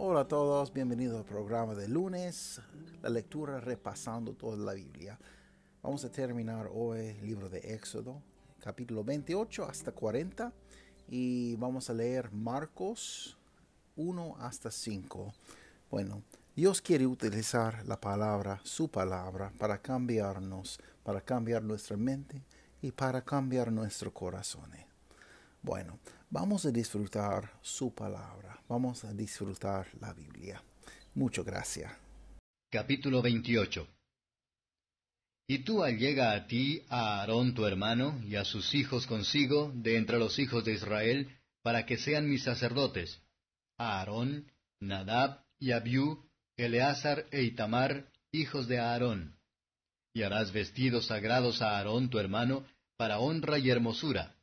Hola a todos, bienvenidos al programa de lunes, la lectura repasando toda la Biblia. Vamos a terminar hoy el libro de Éxodo, capítulo 28 hasta 40, y vamos a leer Marcos 1 hasta 5. Bueno, Dios quiere utilizar la palabra, su palabra, para cambiarnos, para cambiar nuestra mente y para cambiar nuestro corazón. Bueno, vamos a disfrutar su palabra, vamos a disfrutar la Biblia. Muchas gracias. Capítulo 28 Y tú allega a ti a Aarón tu hermano y a sus hijos consigo de entre los hijos de Israel, para que sean mis sacerdotes, a Aarón, Nadab y Abiú, Eleazar e Itamar, hijos de Aarón. Y harás vestidos sagrados a Aarón tu hermano, para honra y hermosura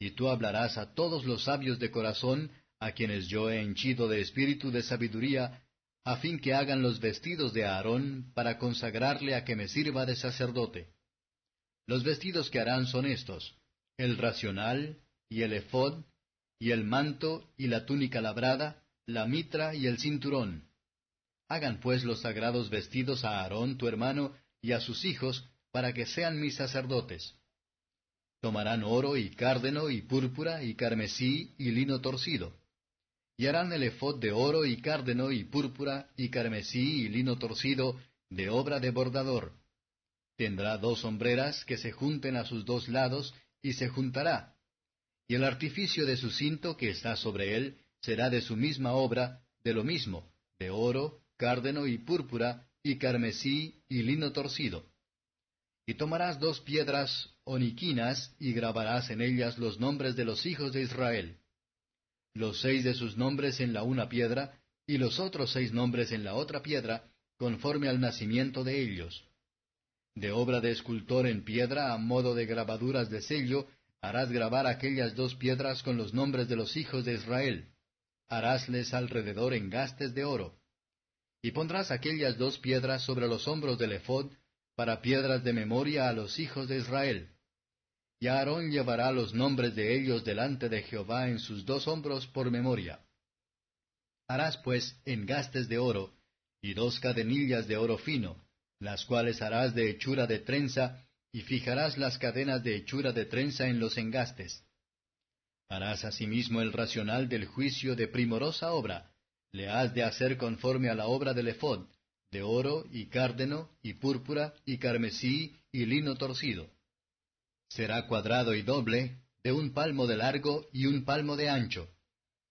y tú hablarás a todos los sabios de corazón, a quienes yo he henchido de espíritu de sabiduría, a fin que hagan los vestidos de Aarón para consagrarle a que me sirva de sacerdote. Los vestidos que harán son estos, el racional, y el efod, y el manto, y la túnica labrada, la mitra y el cinturón. Hagan pues los sagrados vestidos a Aarón tu hermano y a sus hijos, para que sean mis sacerdotes. Tomarán oro y cárdeno y púrpura y carmesí y lino torcido. Y harán el efod de oro y cárdeno y púrpura y carmesí y lino torcido de obra de bordador. Tendrá dos sombreras que se junten a sus dos lados y se juntará. Y el artificio de su cinto que está sobre él será de su misma obra, de lo mismo, de oro, cárdeno y púrpura y carmesí y lino torcido. Y tomarás dos piedras oniquinas y grabarás en ellas los nombres de los hijos de Israel. Los seis de sus nombres en la una piedra, y los otros seis nombres en la otra piedra, conforme al nacimiento de ellos. De obra de escultor en piedra a modo de grabaduras de sello, harás grabar aquellas dos piedras con los nombres de los hijos de Israel. Harásles alrededor engastes de oro. Y pondrás aquellas dos piedras sobre los hombros del para piedras de memoria a los hijos de Israel. Y Aarón llevará los nombres de ellos delante de Jehová en sus dos hombros por memoria. Harás pues engastes de oro, y dos cadenillas de oro fino, las cuales harás de hechura de trenza, y fijarás las cadenas de hechura de trenza en los engastes. Harás asimismo el racional del juicio de primorosa obra, le has de hacer conforme a la obra del ephod, de oro y cárdeno y púrpura y carmesí y lino torcido. Será cuadrado y doble, de un palmo de largo y un palmo de ancho.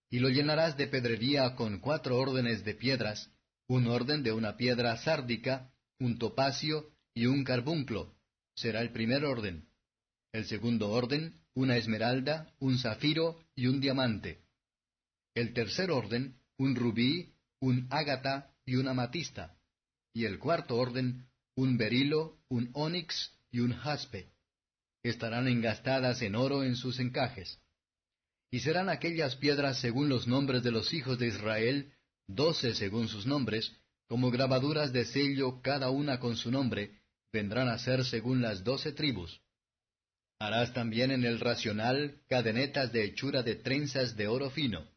Y lo llenarás de pedrería con cuatro órdenes de piedras, un orden de una piedra sárdica, un topacio y un carbunclo. Será el primer orden. El segundo orden, una esmeralda, un zafiro y un diamante. El tercer orden, un rubí, un ágata y una amatista y el cuarto orden, un berilo, un onix y un jaspe. Estarán engastadas en oro en sus encajes. Y serán aquellas piedras según los nombres de los hijos de Israel, doce según sus nombres, como grabaduras de sello cada una con su nombre, vendrán a ser según las doce tribus. Harás también en el racional cadenetas de hechura de trenzas de oro fino,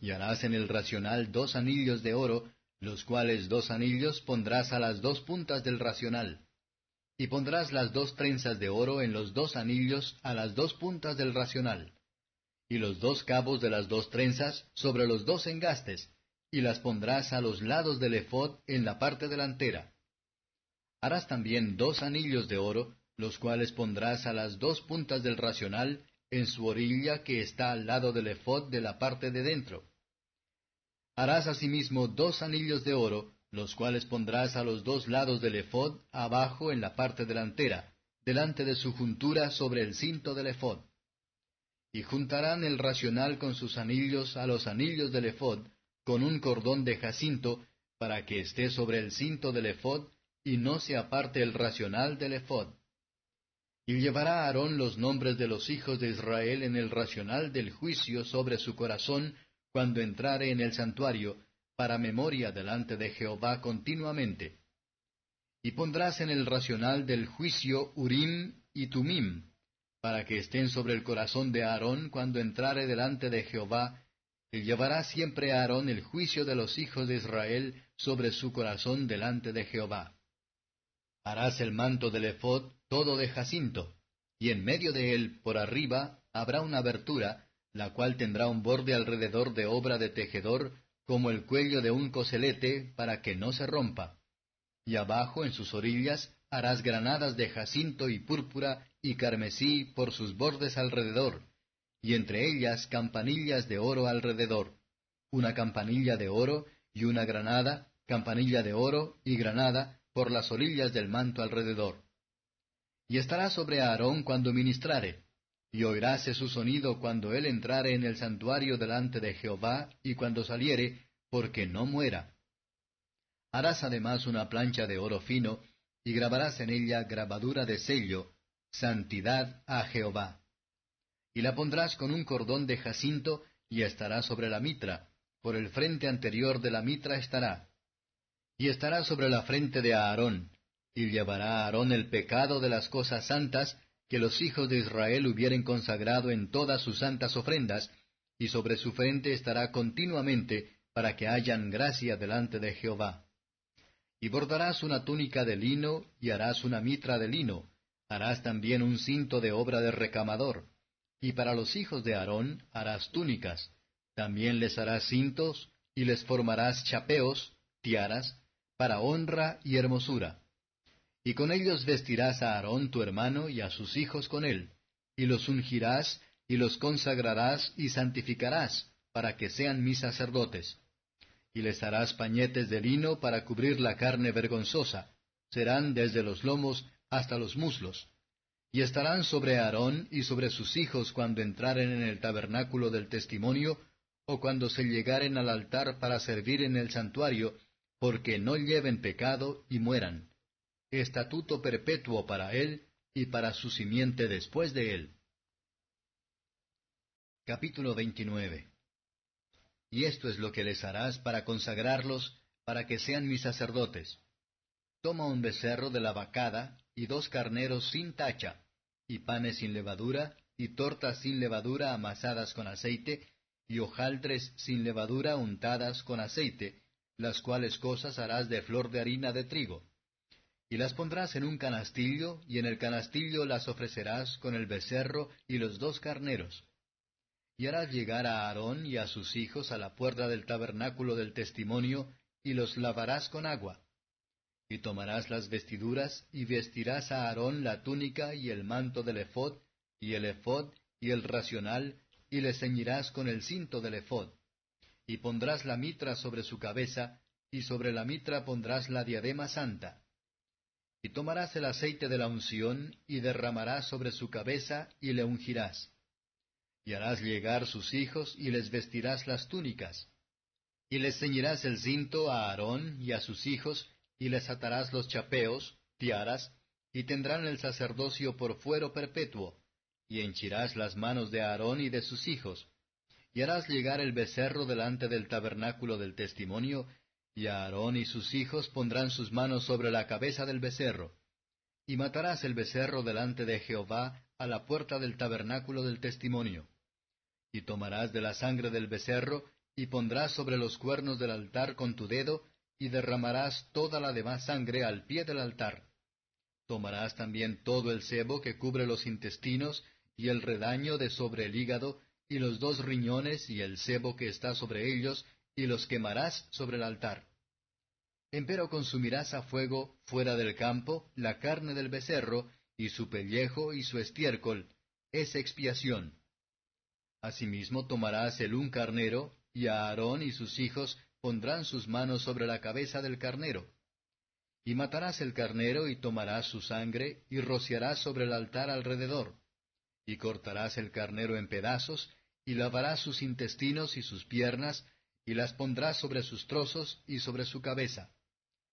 y harás en el racional dos anillos de oro los cuales dos anillos pondrás a las dos puntas del racional. Y pondrás las dos trenzas de oro en los dos anillos a las dos puntas del racional. Y los dos cabos de las dos trenzas sobre los dos engastes, y las pondrás a los lados del efod en la parte delantera. Harás también dos anillos de oro, los cuales pondrás a las dos puntas del racional en su orilla que está al lado del efod de la parte de dentro Harás asimismo dos anillos de oro, los cuales pondrás a los dos lados del efod, abajo en la parte delantera, delante de su juntura sobre el cinto del efod. Y juntarán el racional con sus anillos a los anillos del efod, con un cordón de jacinto, para que esté sobre el cinto del efod, y no se aparte el racional del ephod. Y llevará Aarón los nombres de los hijos de Israel en el racional del juicio sobre su corazón cuando entrare en el santuario, para memoria delante de Jehová continuamente. Y pondrás en el racional del juicio Urim y Tumim, para que estén sobre el corazón de Aarón cuando entrare delante de Jehová, y llevará siempre Aarón el juicio de los hijos de Israel sobre su corazón delante de Jehová. Harás el manto del ephod todo de jacinto, y en medio de él, por arriba, habrá una abertura, la cual tendrá un borde alrededor de obra de tejedor, como el cuello de un coselete, para que no se rompa. Y abajo, en sus orillas, harás granadas de jacinto y púrpura y carmesí por sus bordes alrededor, y entre ellas campanillas de oro alrededor, una campanilla de oro y una granada, campanilla de oro y granada por las orillas del manto alrededor. Y estará sobre Aarón cuando ministrare, y oiráse su sonido cuando él entrare en el santuario delante de Jehová y cuando saliere, porque no muera. Harás además una plancha de oro fino, y grabarás en ella grabadura de sello, Santidad a Jehová. Y la pondrás con un cordón de jacinto, y estará sobre la mitra, por el frente anterior de la mitra estará. Y estará sobre la frente de Aarón, y llevará a Aarón el pecado de las cosas santas que los hijos de Israel hubieren consagrado en todas sus santas ofrendas, y sobre su frente estará continuamente para que hayan gracia delante de Jehová. Y bordarás una túnica de lino, y harás una mitra de lino, harás también un cinto de obra de recamador. Y para los hijos de Aarón harás túnicas, también les harás cintos, y les formarás chapeos, tiaras, para honra y hermosura. Y con ellos vestirás a Aarón tu hermano y a sus hijos con él, y los ungirás, y los consagrarás y santificarás, para que sean mis sacerdotes. Y les harás pañetes de lino para cubrir la carne vergonzosa, serán desde los lomos hasta los muslos. Y estarán sobre Aarón y sobre sus hijos cuando entraren en el tabernáculo del testimonio, o cuando se llegaren al altar para servir en el santuario, porque no lleven pecado y mueran. Estatuto perpetuo para él y para su simiente después de él. Capítulo 29 Y esto es lo que les harás para consagrarlos, para que sean mis sacerdotes. Toma un becerro de la vacada, y dos carneros sin tacha, y panes sin levadura, y tortas sin levadura amasadas con aceite, y hojaldres sin levadura untadas con aceite, las cuales cosas harás de flor de harina de trigo. Y las pondrás en un canastillo, y en el canastillo las ofrecerás con el becerro y los dos carneros. Y harás llegar a Aarón y a sus hijos a la puerta del tabernáculo del testimonio, y los lavarás con agua. Y tomarás las vestiduras, y vestirás a Aarón la túnica y el manto del ephod, y el ephod y el racional, y le ceñirás con el cinto del ephod y pondrás la mitra sobre su cabeza, y sobre la mitra pondrás la diadema santa. Y tomarás el aceite de la unción, y derramarás sobre su cabeza, y le ungirás. Y harás llegar sus hijos, y les vestirás las túnicas. Y les ceñirás el cinto a Aarón y a sus hijos, y les atarás los chapeos, tiaras, y tendrán el sacerdocio por fuero perpetuo, y henchirás las manos de Aarón y de sus hijos, y harás llegar el becerro delante del tabernáculo del testimonio, y Aarón y sus hijos pondrán sus manos sobre la cabeza del becerro. Y matarás el becerro delante de Jehová a la puerta del tabernáculo del testimonio. Y tomarás de la sangre del becerro, y pondrás sobre los cuernos del altar con tu dedo, y derramarás toda la demás sangre al pie del altar. Tomarás también todo el sebo que cubre los intestinos, y el redaño de sobre el hígado, y los dos riñones y el sebo que está sobre ellos, y los quemarás sobre el altar. Empero consumirás a fuego fuera del campo la carne del becerro, y su pellejo y su estiércol, es expiación. Asimismo tomarás el un carnero, y a Aarón y sus hijos pondrán sus manos sobre la cabeza del carnero. Y matarás el carnero y tomarás su sangre, y rociarás sobre el altar alrededor y cortarás el carnero en pedazos, y lavarás sus intestinos y sus piernas, y las pondrás sobre sus trozos y sobre su cabeza.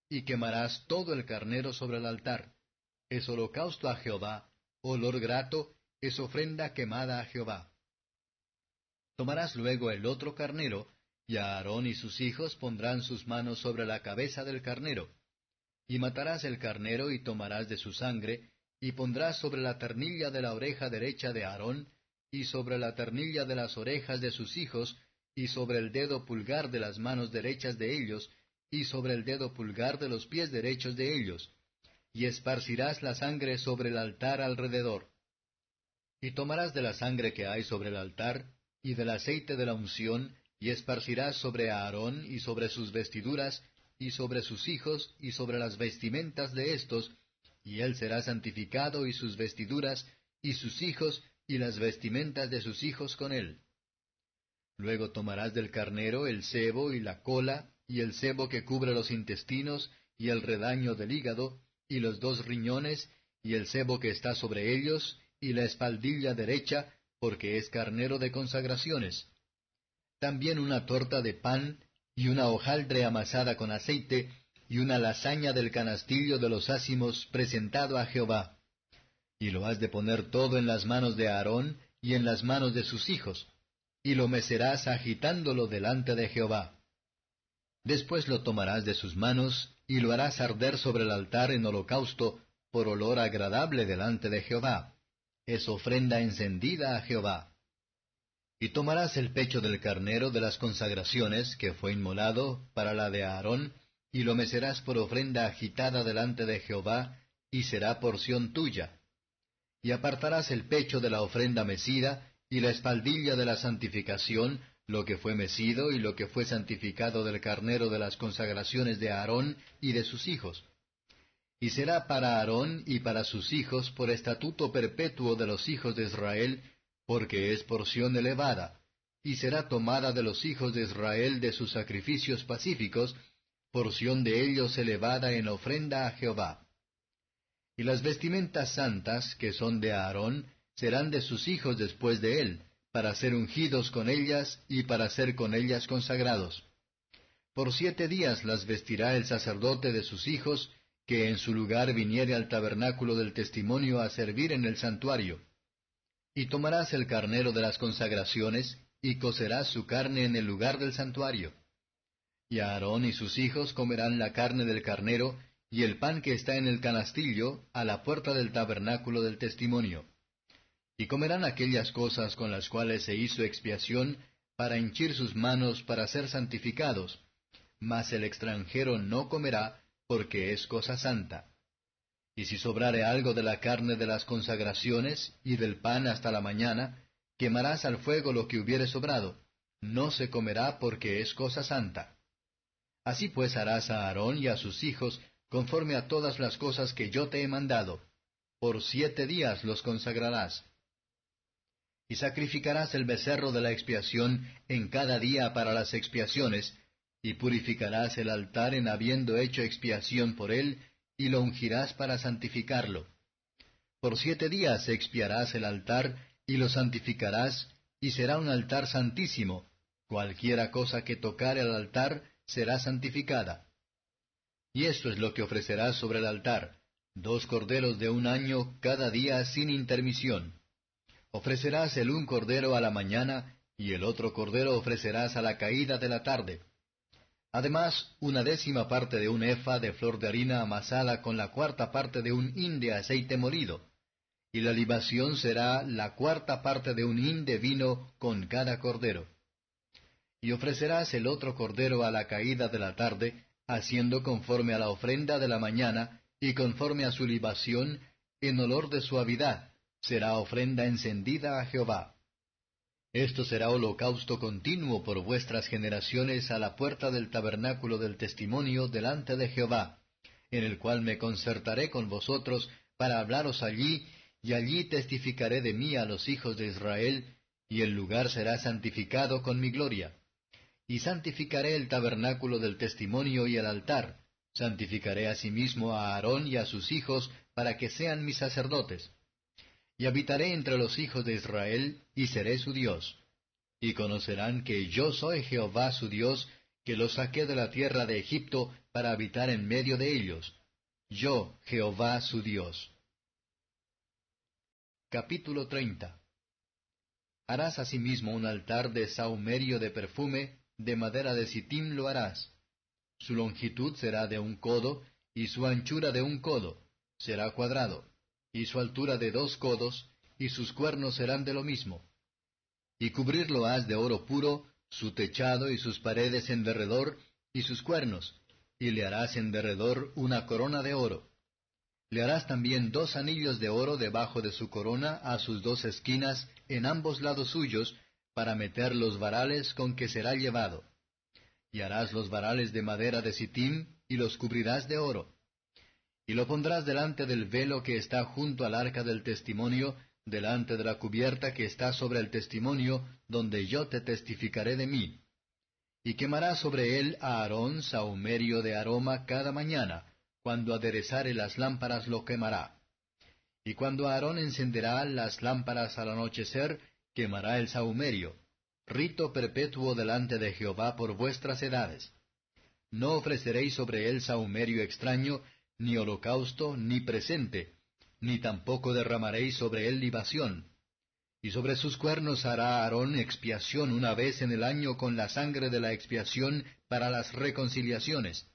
y quemarás todo el carnero sobre el altar. Es holocausto a Jehová, olor grato, es ofrenda quemada a Jehová. Tomarás luego el otro carnero, y Aarón y sus hijos pondrán sus manos sobre la cabeza del carnero. Y matarás el carnero y tomarás de su sangre, y pondrás sobre la ternilla de la oreja derecha de Aarón, y sobre la ternilla de las orejas de sus hijos, y sobre el dedo pulgar de las manos derechas de ellos, y sobre el dedo pulgar de los pies derechos de ellos, y esparcirás la sangre sobre el altar alrededor. Y tomarás de la sangre que hay sobre el altar, y del aceite de la unción, y esparcirás sobre Aarón y sobre sus vestiduras, y sobre sus hijos, y sobre las vestimentas de éstos, y él será santificado y sus vestiduras, y sus hijos, y las vestimentas de sus hijos con él. Luego tomarás del carnero el sebo y la cola, y el sebo que cubre los intestinos, y el redaño del hígado, y los dos riñones, y el sebo que está sobre ellos, y la espaldilla derecha, porque es carnero de consagraciones. También una torta de pan, y una hojaldre amasada con aceite, y una lasaña del canastillo de los ácimos presentado a Jehová. Y lo has de poner todo en las manos de Aarón y en las manos de sus hijos, y lo mecerás agitándolo delante de Jehová. Después lo tomarás de sus manos, y lo harás arder sobre el altar en holocausto, por olor agradable delante de Jehová. Es ofrenda encendida a Jehová. Y tomarás el pecho del carnero de las consagraciones, que fue inmolado, para la de Aarón, y lo mecerás por ofrenda agitada delante de Jehová, y será porción tuya. Y apartarás el pecho de la ofrenda mecida, y la espaldilla de la santificación, lo que fue mecido y lo que fue santificado del carnero de las consagraciones de Aarón y de sus hijos. Y será para Aarón y para sus hijos por estatuto perpetuo de los hijos de Israel, porque es porción elevada, y será tomada de los hijos de Israel de sus sacrificios pacíficos, porción de ellos elevada en ofrenda a Jehová. Y las vestimentas santas, que son de Aarón, serán de sus hijos después de él, para ser ungidos con ellas y para ser con ellas consagrados. Por siete días las vestirá el sacerdote de sus hijos, que en su lugar viniere al tabernáculo del testimonio a servir en el santuario. Y tomarás el carnero de las consagraciones, y cocerás su carne en el lugar del santuario. Y Aarón y sus hijos comerán la carne del carnero, y el pan que está en el canastillo, a la puerta del tabernáculo del testimonio y comerán aquellas cosas con las cuales se hizo expiación, para henchir sus manos para ser santificados, mas el extranjero no comerá, porque es cosa santa. Y si sobrare algo de la carne de las consagraciones, y del pan hasta la mañana, quemarás al fuego lo que hubiere sobrado, no se comerá porque es cosa santa. Así pues harás a Aarón y a sus hijos conforme a todas las cosas que yo te he mandado. Por siete días los consagrarás y sacrificarás el becerro de la expiación en cada día para las expiaciones, y purificarás el altar en habiendo hecho expiación por él, y lo ungirás para santificarlo. Por siete días expiarás el altar, y lo santificarás, y será un altar santísimo. Cualquiera cosa que tocare al altar será santificada. Y esto es lo que ofrecerás sobre el altar, dos corderos de un año cada día sin intermisión. Ofrecerás el un cordero a la mañana, y el otro cordero ofrecerás a la caída de la tarde. Además, una décima parte de un efa de flor de harina amasada con la cuarta parte de un hin de aceite molido. Y la libación será la cuarta parte de un hin de vino con cada cordero. Y ofrecerás el otro cordero a la caída de la tarde, haciendo conforme a la ofrenda de la mañana, y conforme a su libación, en olor de suavidad, será ofrenda encendida a Jehová. Esto será holocausto continuo por vuestras generaciones a la puerta del tabernáculo del testimonio delante de Jehová, en el cual me concertaré con vosotros para hablaros allí, y allí testificaré de mí a los hijos de Israel, y el lugar será santificado con mi gloria. Y santificaré el tabernáculo del testimonio y el altar, santificaré asimismo a Aarón y a sus hijos para que sean mis sacerdotes y habitaré entre los hijos de Israel, y seré su Dios. Y conocerán que yo soy Jehová su Dios, que los saqué de la tierra de Egipto para habitar en medio de ellos. Yo, Jehová su Dios. Capítulo 30 Harás asimismo un altar de saumerio de perfume, de madera de sitim lo harás. Su longitud será de un codo, y su anchura de un codo, será cuadrado, y su altura de dos codos, y sus cuernos serán de lo mismo. Y cubrirlo has de oro puro, su techado y sus paredes en derredor, y sus cuernos, y le harás en derredor una corona de oro. Le harás también dos anillos de oro debajo de su corona a sus dos esquinas en ambos lados suyos, para meter los varales con que será llevado. Y harás los varales de madera de sitim, y los cubrirás de oro. Y lo pondrás delante del velo que está junto al arca del testimonio, delante de la cubierta que está sobre el testimonio, donde yo te testificaré de mí. Y quemarás sobre él a Aarón sahumerio de aroma cada mañana, cuando aderezare las lámparas lo quemará. Y cuando Aarón encenderá las lámparas al anochecer, quemará el sahumerio, rito perpetuo delante de Jehová por vuestras edades. No ofreceréis sobre él sahumerio extraño, ni holocausto, ni presente, ni tampoco derramaréis sobre él libación. Y sobre sus cuernos hará Aarón expiación una vez en el año con la sangre de la expiación para las reconciliaciones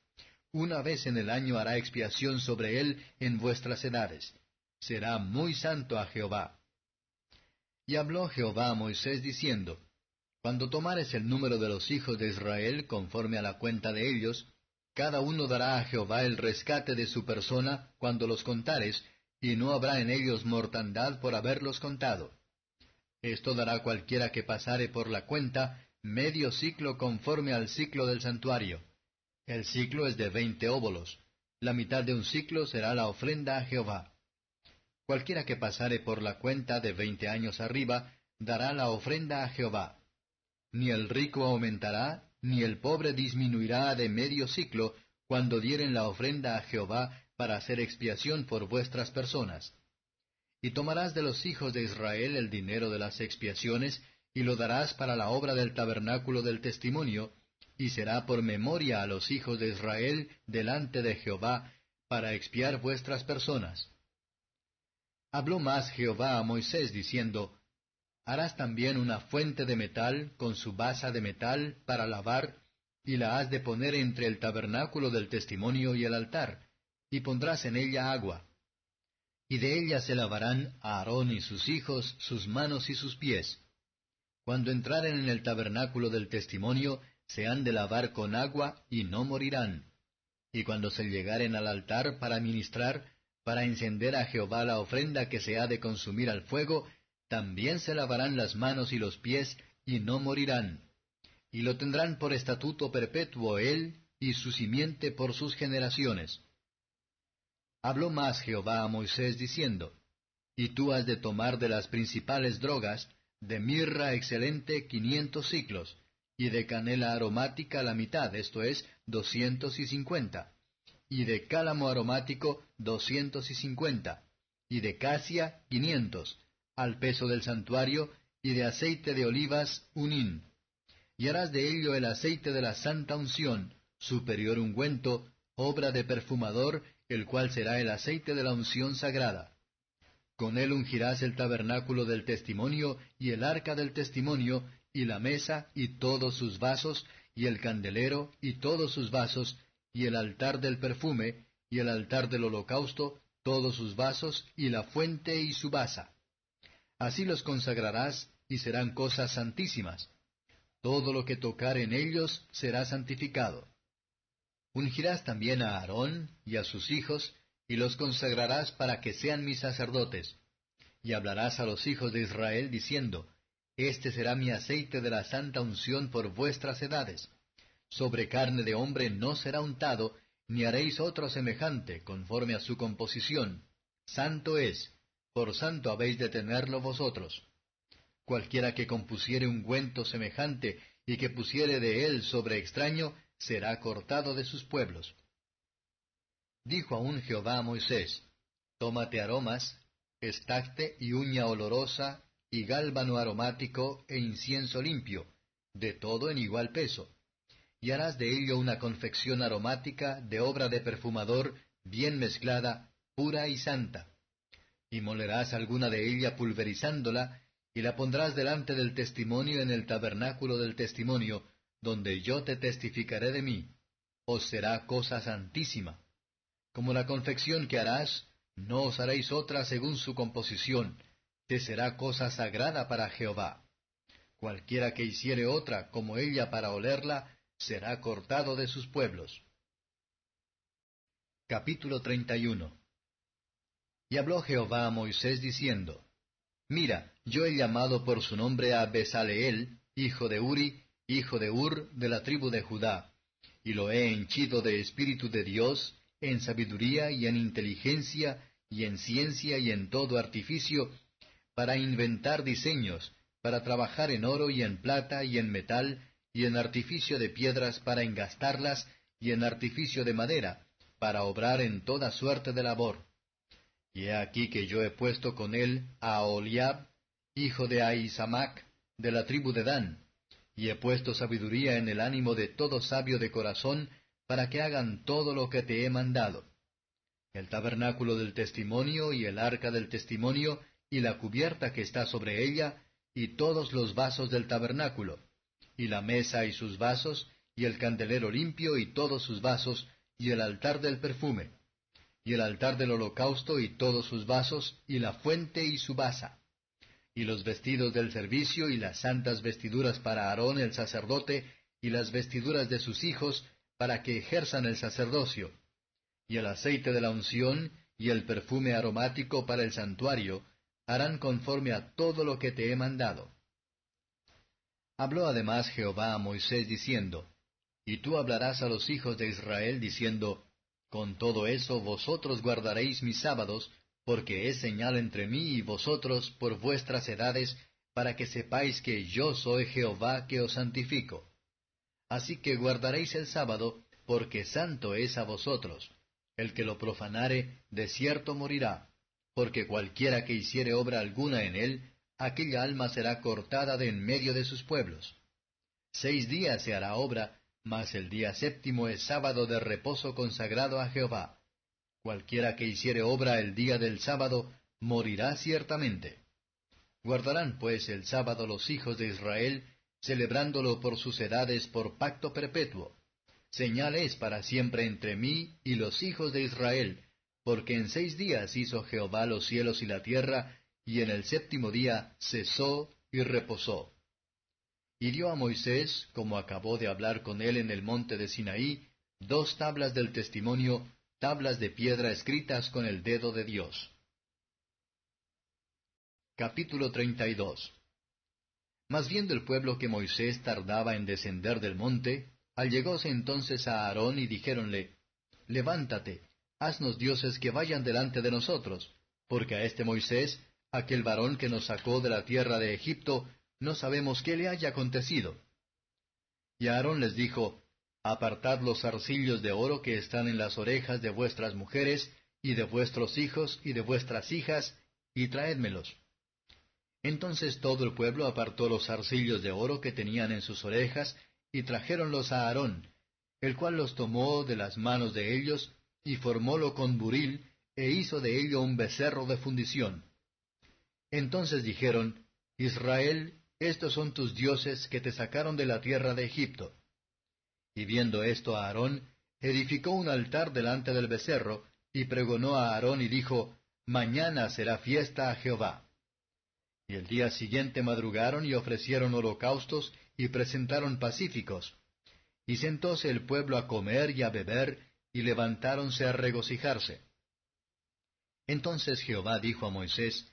una vez en el año hará expiación sobre él en vuestras edades. Será muy santo a Jehová. Y habló Jehová a Moisés diciendo, Cuando tomares el número de los hijos de Israel conforme a la cuenta de ellos, cada uno dará a Jehová el rescate de su persona cuando los contares, y no habrá en ellos mortandad por haberlos contado. Esto dará cualquiera que pasare por la cuenta medio ciclo conforme al ciclo del santuario. El ciclo es de veinte óbolos. La mitad de un ciclo será la ofrenda a Jehová. Cualquiera que pasare por la cuenta de veinte años arriba, dará la ofrenda a Jehová. Ni el rico aumentará, ni el pobre disminuirá de medio ciclo, cuando dieren la ofrenda a Jehová para hacer expiación por vuestras personas. Y tomarás de los hijos de Israel el dinero de las expiaciones, y lo darás para la obra del tabernáculo del testimonio, y será por memoria a los hijos de Israel delante de Jehová, para expiar vuestras personas. Habló más Jehová a Moisés diciendo, Harás también una fuente de metal con su basa de metal para lavar, y la has de poner entre el tabernáculo del testimonio y el altar, y pondrás en ella agua. Y de ella se lavarán Aarón y sus hijos sus manos y sus pies. Cuando entraren en el tabernáculo del testimonio, se han de lavar con agua y no morirán. Y cuando se llegaren al altar para ministrar, para encender a Jehová la ofrenda que se ha de consumir al fuego, también se lavarán las manos y los pies y no morirán. Y lo tendrán por estatuto perpetuo él y su simiente por sus generaciones. Habló más Jehová a Moisés diciendo, Y tú has de tomar de las principales drogas, de mirra excelente quinientos ciclos, y de canela aromática la mitad, esto es, doscientos y cincuenta, y de cálamo aromático doscientos y cincuenta, y de casia quinientos, al peso del santuario, y de aceite de olivas un hin. Y harás de ello el aceite de la santa unción, superior ungüento, obra de perfumador, el cual será el aceite de la unción sagrada. Con él ungirás el tabernáculo del testimonio y el arca del testimonio, y la mesa y todos sus vasos, y el candelero y todos sus vasos, y el altar del perfume, y el altar del holocausto, todos sus vasos, y la fuente y su basa. Así los consagrarás, y serán cosas santísimas. Todo lo que tocar en ellos será santificado. Ungirás también a Aarón y a sus hijos, y los consagrarás para que sean mis sacerdotes. Y hablarás a los hijos de Israel diciendo, este será mi aceite de la santa unción por vuestras edades. Sobre carne de hombre no será untado, ni haréis otro semejante, conforme a su composición. Santo es, por santo habéis de tenerlo vosotros. Cualquiera que compusiere ungüento semejante y que pusiere de él sobre extraño, será cortado de sus pueblos. Dijo aún Jehová a Moisés, Tómate aromas, estacte y uña olorosa y gálbano aromático e incienso limpio, de todo en igual peso. y harás de ello una confección aromática de obra de perfumador bien mezclada, pura y santa. Y molerás alguna de ella pulverizándola, y la pondrás delante del testimonio en el tabernáculo del testimonio, donde yo te testificaré de mí. Os será cosa santísima. Como la confección que harás, no os haréis otra según su composición, te será cosa sagrada para Jehová. Cualquiera que hiciere otra como ella para olerla, será cortado de sus pueblos. Capítulo 31 Y habló Jehová a Moisés diciendo, Mira, yo he llamado por su nombre a Besaleel, hijo de Uri, hijo de Ur, de la tribu de Judá, y lo he henchido de espíritu de Dios, en sabiduría y en inteligencia, y en ciencia y en todo artificio, para inventar diseños, para trabajar en oro y en plata y en metal, y en artificio de piedras para engastarlas, y en artificio de madera, para obrar en toda suerte de labor. Y he aquí que yo he puesto con él a Oliab, hijo de Ahisamac, de la tribu de Dan, y he puesto sabiduría en el ánimo de todo sabio de corazón, para que hagan todo lo que te he mandado. El tabernáculo del testimonio y el arca del testimonio, y la cubierta que está sobre ella, y todos los vasos del tabernáculo, y la mesa y sus vasos, y el candelero limpio y todos sus vasos, y el altar del perfume, y el altar del holocausto y todos sus vasos, y la fuente y su basa, y los vestidos del servicio y las santas vestiduras para Aarón el sacerdote, y las vestiduras de sus hijos, para que ejerzan el sacerdocio, y el aceite de la unción, y el perfume aromático para el santuario, harán conforme a todo lo que te he mandado. Habló además Jehová a Moisés diciendo, Y tú hablarás a los hijos de Israel diciendo, Con todo eso vosotros guardaréis mis sábados, porque es señal entre mí y vosotros por vuestras edades, para que sepáis que yo soy Jehová que os santifico. Así que guardaréis el sábado, porque santo es a vosotros. El que lo profanare, de cierto morirá, porque cualquiera que hiciere obra alguna en él, aquella alma será cortada de en medio de sus pueblos. Seis días se hará obra, mas el día séptimo es sábado de reposo consagrado a Jehová. Cualquiera que hiciere obra el día del sábado, morirá ciertamente. Guardarán pues el sábado los hijos de Israel, celebrándolo por sus edades por pacto perpetuo. Señal es para siempre entre mí y los hijos de Israel, porque en seis días hizo Jehová los cielos y la tierra, y en el séptimo día cesó y reposó. Dio a Moisés, como acabó de hablar con él en el monte de Sinaí, dos tablas del testimonio, tablas de piedra escritas con el dedo de Dios. Capítulo 32 Mas viendo el pueblo que Moisés tardaba en descender del monte, allegóse entonces a Aarón y dijéronle, Levántate, haznos dioses que vayan delante de nosotros, porque a este Moisés aquel varón que nos sacó de la tierra de Egipto, no sabemos qué le haya acontecido. Y Aarón les dijo, Apartad los arcillos de oro que están en las orejas de vuestras mujeres, y de vuestros hijos, y de vuestras hijas, y traédmelos. Entonces todo el pueblo apartó los arcillos de oro que tenían en sus orejas, y trajéronlos a Aarón, el cual los tomó de las manos de ellos, y formólo con buril, e hizo de ello un becerro de fundición. Entonces dijeron, Israel, estos son tus dioses que te sacaron de la tierra de Egipto. Y viendo esto a Aarón, edificó un altar delante del becerro, y pregonó a Aarón y dijo, Mañana será fiesta a Jehová. Y el día siguiente madrugaron y ofrecieron holocaustos y presentaron pacíficos. Y sentóse el pueblo a comer y a beber, y levantáronse a regocijarse. Entonces Jehová dijo a Moisés,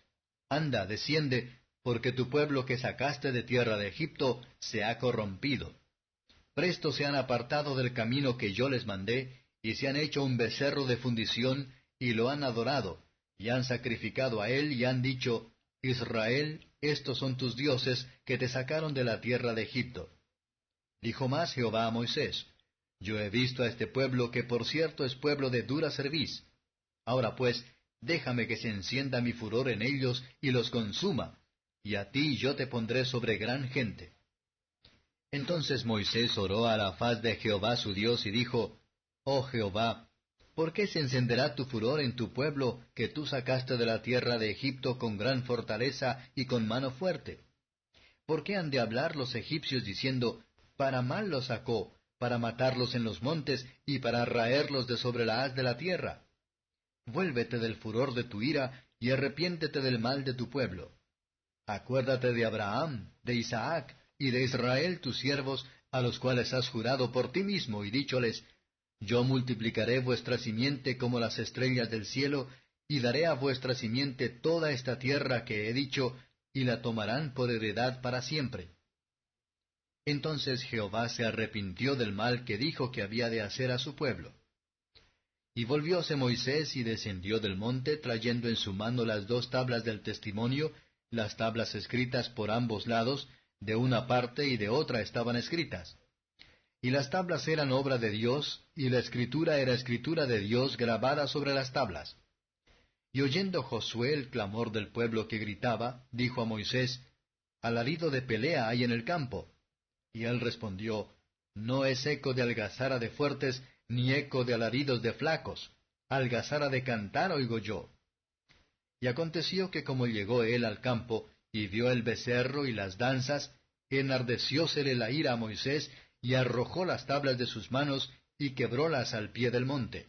Anda, desciende, porque tu pueblo que sacaste de tierra de Egipto se ha corrompido. Presto se han apartado del camino que yo les mandé, y se han hecho un becerro de fundición, y lo han adorado, y han sacrificado a él, y han dicho, Israel, estos son tus dioses que te sacaron de la tierra de Egipto. Dijo más Jehová a Moisés, Yo he visto a este pueblo que por cierto es pueblo de dura cerviz. Ahora pues, déjame que se encienda mi furor en ellos y los consuma, y a ti yo te pondré sobre gran gente. Entonces Moisés oró a la faz de Jehová su Dios y dijo, Oh Jehová, ¿por qué se encenderá tu furor en tu pueblo que tú sacaste de la tierra de Egipto con gran fortaleza y con mano fuerte? ¿Por qué han de hablar los egipcios diciendo, para mal los sacó, para matarlos en los montes y para raerlos de sobre la haz de la tierra? Vuélvete del furor de tu ira y arrepiéntete del mal de tu pueblo. Acuérdate de Abraham, de Isaac y de Israel tus siervos, a los cuales has jurado por ti mismo y dícholes, Yo multiplicaré vuestra simiente como las estrellas del cielo, y daré a vuestra simiente toda esta tierra que he dicho, y la tomarán por heredad para siempre. Entonces Jehová se arrepintió del mal que dijo que había de hacer a su pueblo. Y volvióse Moisés y descendió del monte, trayendo en su mano las dos tablas del testimonio, las tablas escritas por ambos lados, de una parte y de otra estaban escritas. Y las tablas eran obra de Dios, y la escritura era escritura de Dios grabada sobre las tablas. Y oyendo Josué el clamor del pueblo que gritaba, dijo a Moisés, Alarido de pelea hay en el campo. Y él respondió, No es eco de algazara de fuertes, ni eco de alaridos de flacos. Algazara de cantar oigo yo. Y aconteció que como llegó él al campo, y vio el becerro y las danzas, enardeciósele la ira a Moisés, y arrojó las tablas de sus manos, y quebrólas al pie del monte.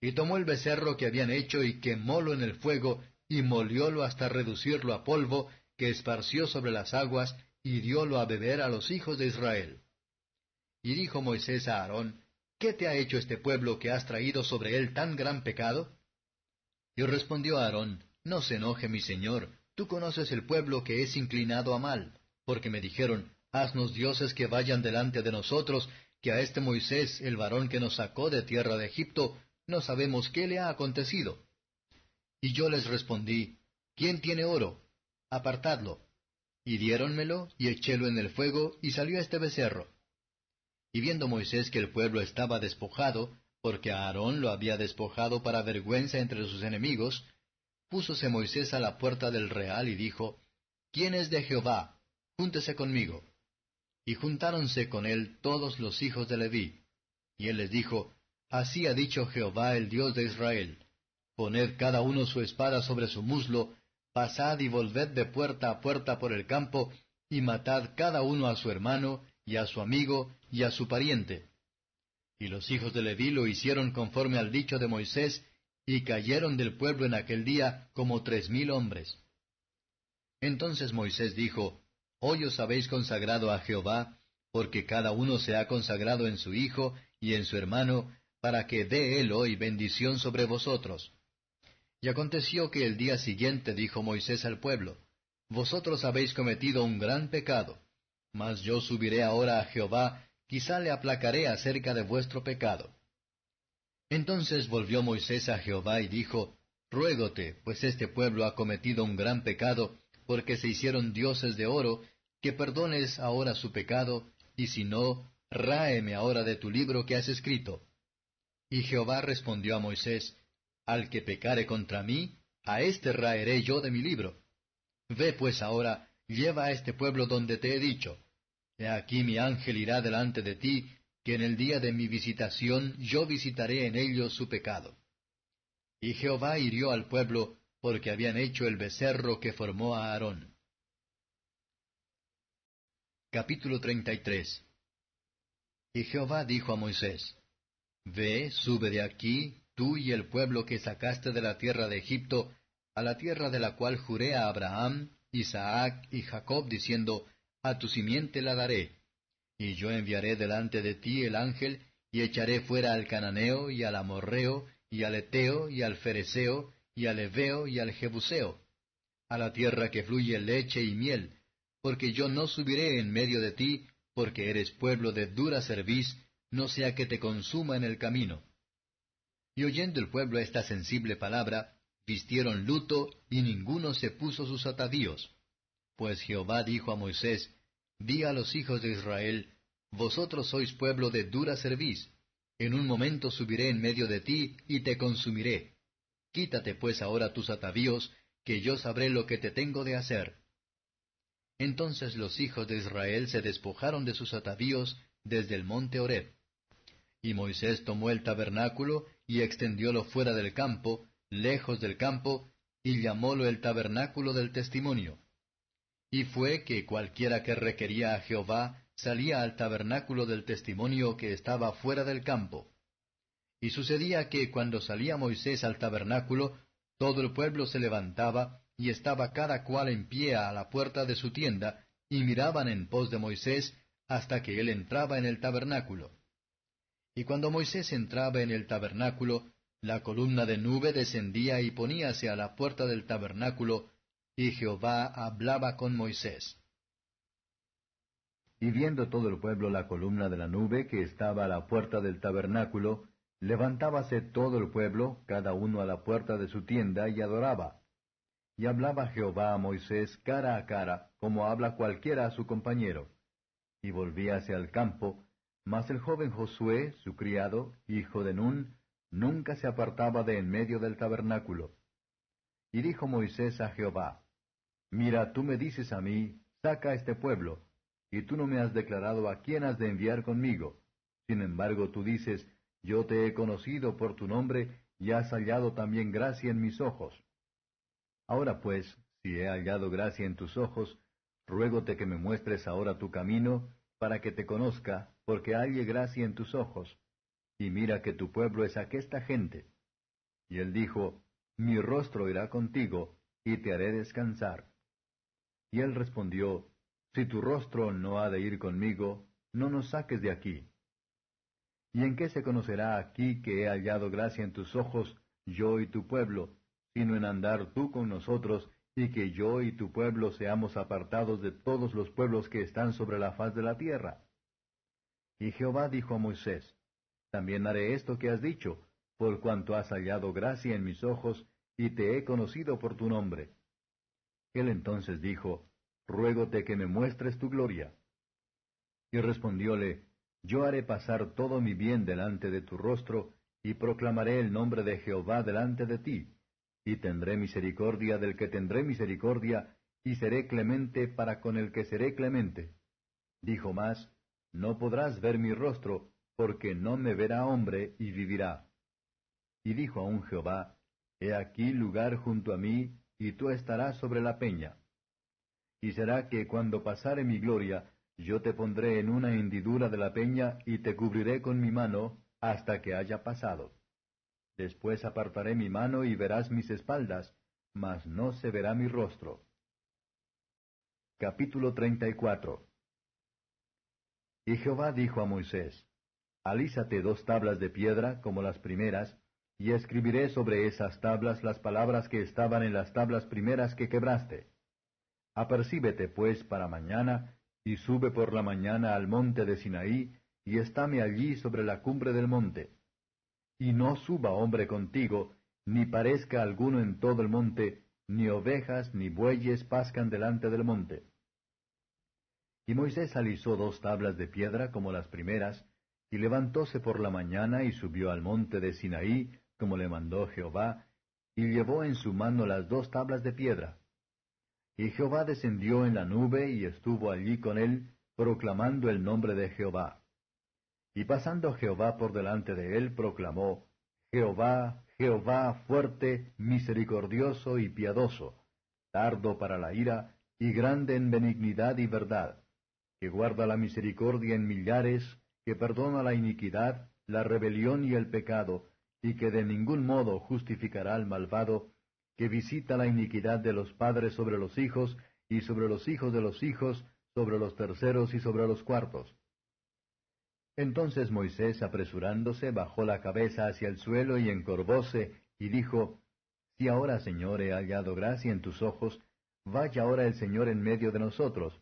Y tomó el becerro que habían hecho y quemólo en el fuego, y moliólo hasta reducirlo a polvo, que esparció sobre las aguas, y diólo a beber a los hijos de Israel. Y dijo Moisés a Aarón, ¿Qué te ha hecho este pueblo que has traído sobre él tan gran pecado? Y respondió Aarón, No se enoje mi señor, tú conoces el pueblo que es inclinado a mal, porque me dijeron, Haznos dioses que vayan delante de nosotros, que a este Moisés, el varón que nos sacó de tierra de Egipto, no sabemos qué le ha acontecido. Y yo les respondí, ¿quién tiene oro? Apartadlo. Y diéronmelo, y echélo en el fuego, y salió este becerro. Y viendo Moisés que el pueblo estaba despojado, porque Aarón lo había despojado para vergüenza entre sus enemigos, púsose Moisés a la puerta del real y dijo, ¿Quién es de Jehová? Júntese conmigo. Y juntáronse con él todos los hijos de Leví. Y él les dijo, Así ha dicho Jehová el Dios de Israel. Poned cada uno su espada sobre su muslo, pasad y volved de puerta a puerta por el campo, y matad cada uno a su hermano, y a su amigo, y a su pariente. Y los hijos de Leví lo hicieron conforme al dicho de Moisés, y cayeron del pueblo en aquel día como tres mil hombres. Entonces Moisés dijo, Hoy os habéis consagrado a Jehová, porque cada uno se ha consagrado en su hijo y en su hermano, para que dé él hoy bendición sobre vosotros. Y aconteció que el día siguiente dijo Moisés al pueblo, Vosotros habéis cometido un gran pecado, mas yo subiré ahora a Jehová, quizá le aplacaré acerca de vuestro pecado. Entonces volvió Moisés a Jehová y dijo, Ruégote, pues este pueblo ha cometido un gran pecado, porque se hicieron dioses de oro, que perdones ahora su pecado, y si no, ráeme ahora de tu libro que has escrito. Y Jehová respondió a Moisés, Al que pecare contra mí, a éste raeré yo de mi libro. Ve pues ahora, lleva a este pueblo donde te he dicho. He aquí mi ángel irá delante de ti, que en el día de mi visitación yo visitaré en ellos su pecado. Y Jehová hirió al pueblo, porque habían hecho el becerro que formó a Aarón. Capítulo 33 Y Jehová dijo a Moisés, Ve, sube de aquí, tú y el pueblo que sacaste de la tierra de Egipto, a la tierra de la cual juré a Abraham, Isaac y Jacob, diciendo, A tu simiente la daré. Y yo enviaré delante de ti el ángel, y echaré fuera al cananeo, y al amorreo, y al eteo, y al fereceo, y al heveo, y al jebuseo, a la tierra que fluye leche y miel, porque yo no subiré en medio de ti, porque eres pueblo de dura cerviz, no sea que te consuma en el camino. Y oyendo el pueblo esta sensible palabra, vistieron luto, y ninguno se puso sus atavíos. Pues Jehová dijo a Moisés, Di a los hijos de Israel, Vosotros sois pueblo de dura cerviz, en un momento subiré en medio de ti, y te consumiré. Quítate pues ahora tus atavíos, que yo sabré lo que te tengo de hacer. Entonces los hijos de Israel se despojaron de sus atavíos desde el monte Horeb. Y Moisés tomó el tabernáculo y extendiólo fuera del campo, lejos del campo, y llamólo el tabernáculo del testimonio. Y fue que cualquiera que requería a Jehová salía al tabernáculo del testimonio que estaba fuera del campo. Y sucedía que cuando salía Moisés al tabernáculo, todo el pueblo se levantaba y estaba cada cual en pie a la puerta de su tienda, y miraban en pos de Moisés hasta que él entraba en el tabernáculo. Y cuando Moisés entraba en el tabernáculo, la columna de nube descendía y poníase a la puerta del tabernáculo, y Jehová hablaba con Moisés. Y viendo todo el pueblo la columna de la nube que estaba a la puerta del tabernáculo, levantábase todo el pueblo, cada uno a la puerta de su tienda, y adoraba. Y hablaba Jehová a Moisés cara a cara, como habla cualquiera a su compañero. Y volvíase al campo, mas el joven Josué, su criado, hijo de Nun, nunca se apartaba de en medio del tabernáculo. Y dijo Moisés a Jehová, Mira, tú me dices a mí, saca este pueblo, y tú no me has declarado a quién has de enviar conmigo. Sin embargo, tú dices, Yo te he conocido por tu nombre, y has hallado también gracia en mis ojos. Ahora pues, si he hallado gracia en tus ojos, ruégote que me muestres ahora tu camino, para que te conozca, porque halle gracia en tus ojos. Y mira que tu pueblo es aquesta gente. Y él dijo, Mi rostro irá contigo, y te haré descansar. Y él respondió, Si tu rostro no ha de ir conmigo, no nos saques de aquí. ¿Y en qué se conocerá aquí que he hallado gracia en tus ojos, yo y tu pueblo, sino en andar tú con nosotros, y que yo y tu pueblo seamos apartados de todos los pueblos que están sobre la faz de la tierra. Y Jehová dijo a Moisés, También haré esto que has dicho, por cuanto has hallado gracia en mis ojos, y te he conocido por tu nombre. Él entonces dijo, Ruégote que me muestres tu gloria. Y respondióle, Yo haré pasar todo mi bien delante de tu rostro, y proclamaré el nombre de Jehová delante de ti y tendré misericordia del que tendré misericordia, y seré clemente para con el que seré clemente. Dijo más, No podrás ver mi rostro, porque no me verá hombre y vivirá. Y dijo aún Jehová, He aquí lugar junto a mí, y tú estarás sobre la peña. Y será que cuando pasare mi gloria, yo te pondré en una hendidura de la peña, y te cubriré con mi mano, hasta que haya pasado. Después apartaré mi mano y verás mis espaldas, mas no se verá mi rostro. Capítulo 34 Y Jehová dijo a Moisés, Alízate dos tablas de piedra como las primeras, y escribiré sobre esas tablas las palabras que estaban en las tablas primeras que quebraste. Apercíbete pues para mañana, y sube por la mañana al monte de Sinaí, y estáme allí sobre la cumbre del monte y no suba hombre contigo, ni parezca alguno en todo el monte, ni ovejas ni bueyes pascan delante del monte. Y Moisés alisó dos tablas de piedra como las primeras, y levantóse por la mañana y subió al monte de Sinaí, como le mandó Jehová, y llevó en su mano las dos tablas de piedra. Y Jehová descendió en la nube y estuvo allí con él, proclamando el nombre de Jehová. Y pasando Jehová por delante de él, proclamó, Jehová, Jehová fuerte, misericordioso y piadoso, tardo para la ira, y grande en benignidad y verdad, que guarda la misericordia en millares, que perdona la iniquidad, la rebelión y el pecado, y que de ningún modo justificará al malvado, que visita la iniquidad de los padres sobre los hijos, y sobre los hijos de los hijos, sobre los terceros y sobre los cuartos entonces Moisés, apresurándose, bajó la cabeza hacia el suelo y encorvóse, y dijo, Si ahora, Señor, he hallado gracia en tus ojos, vaya ahora el Señor en medio de nosotros,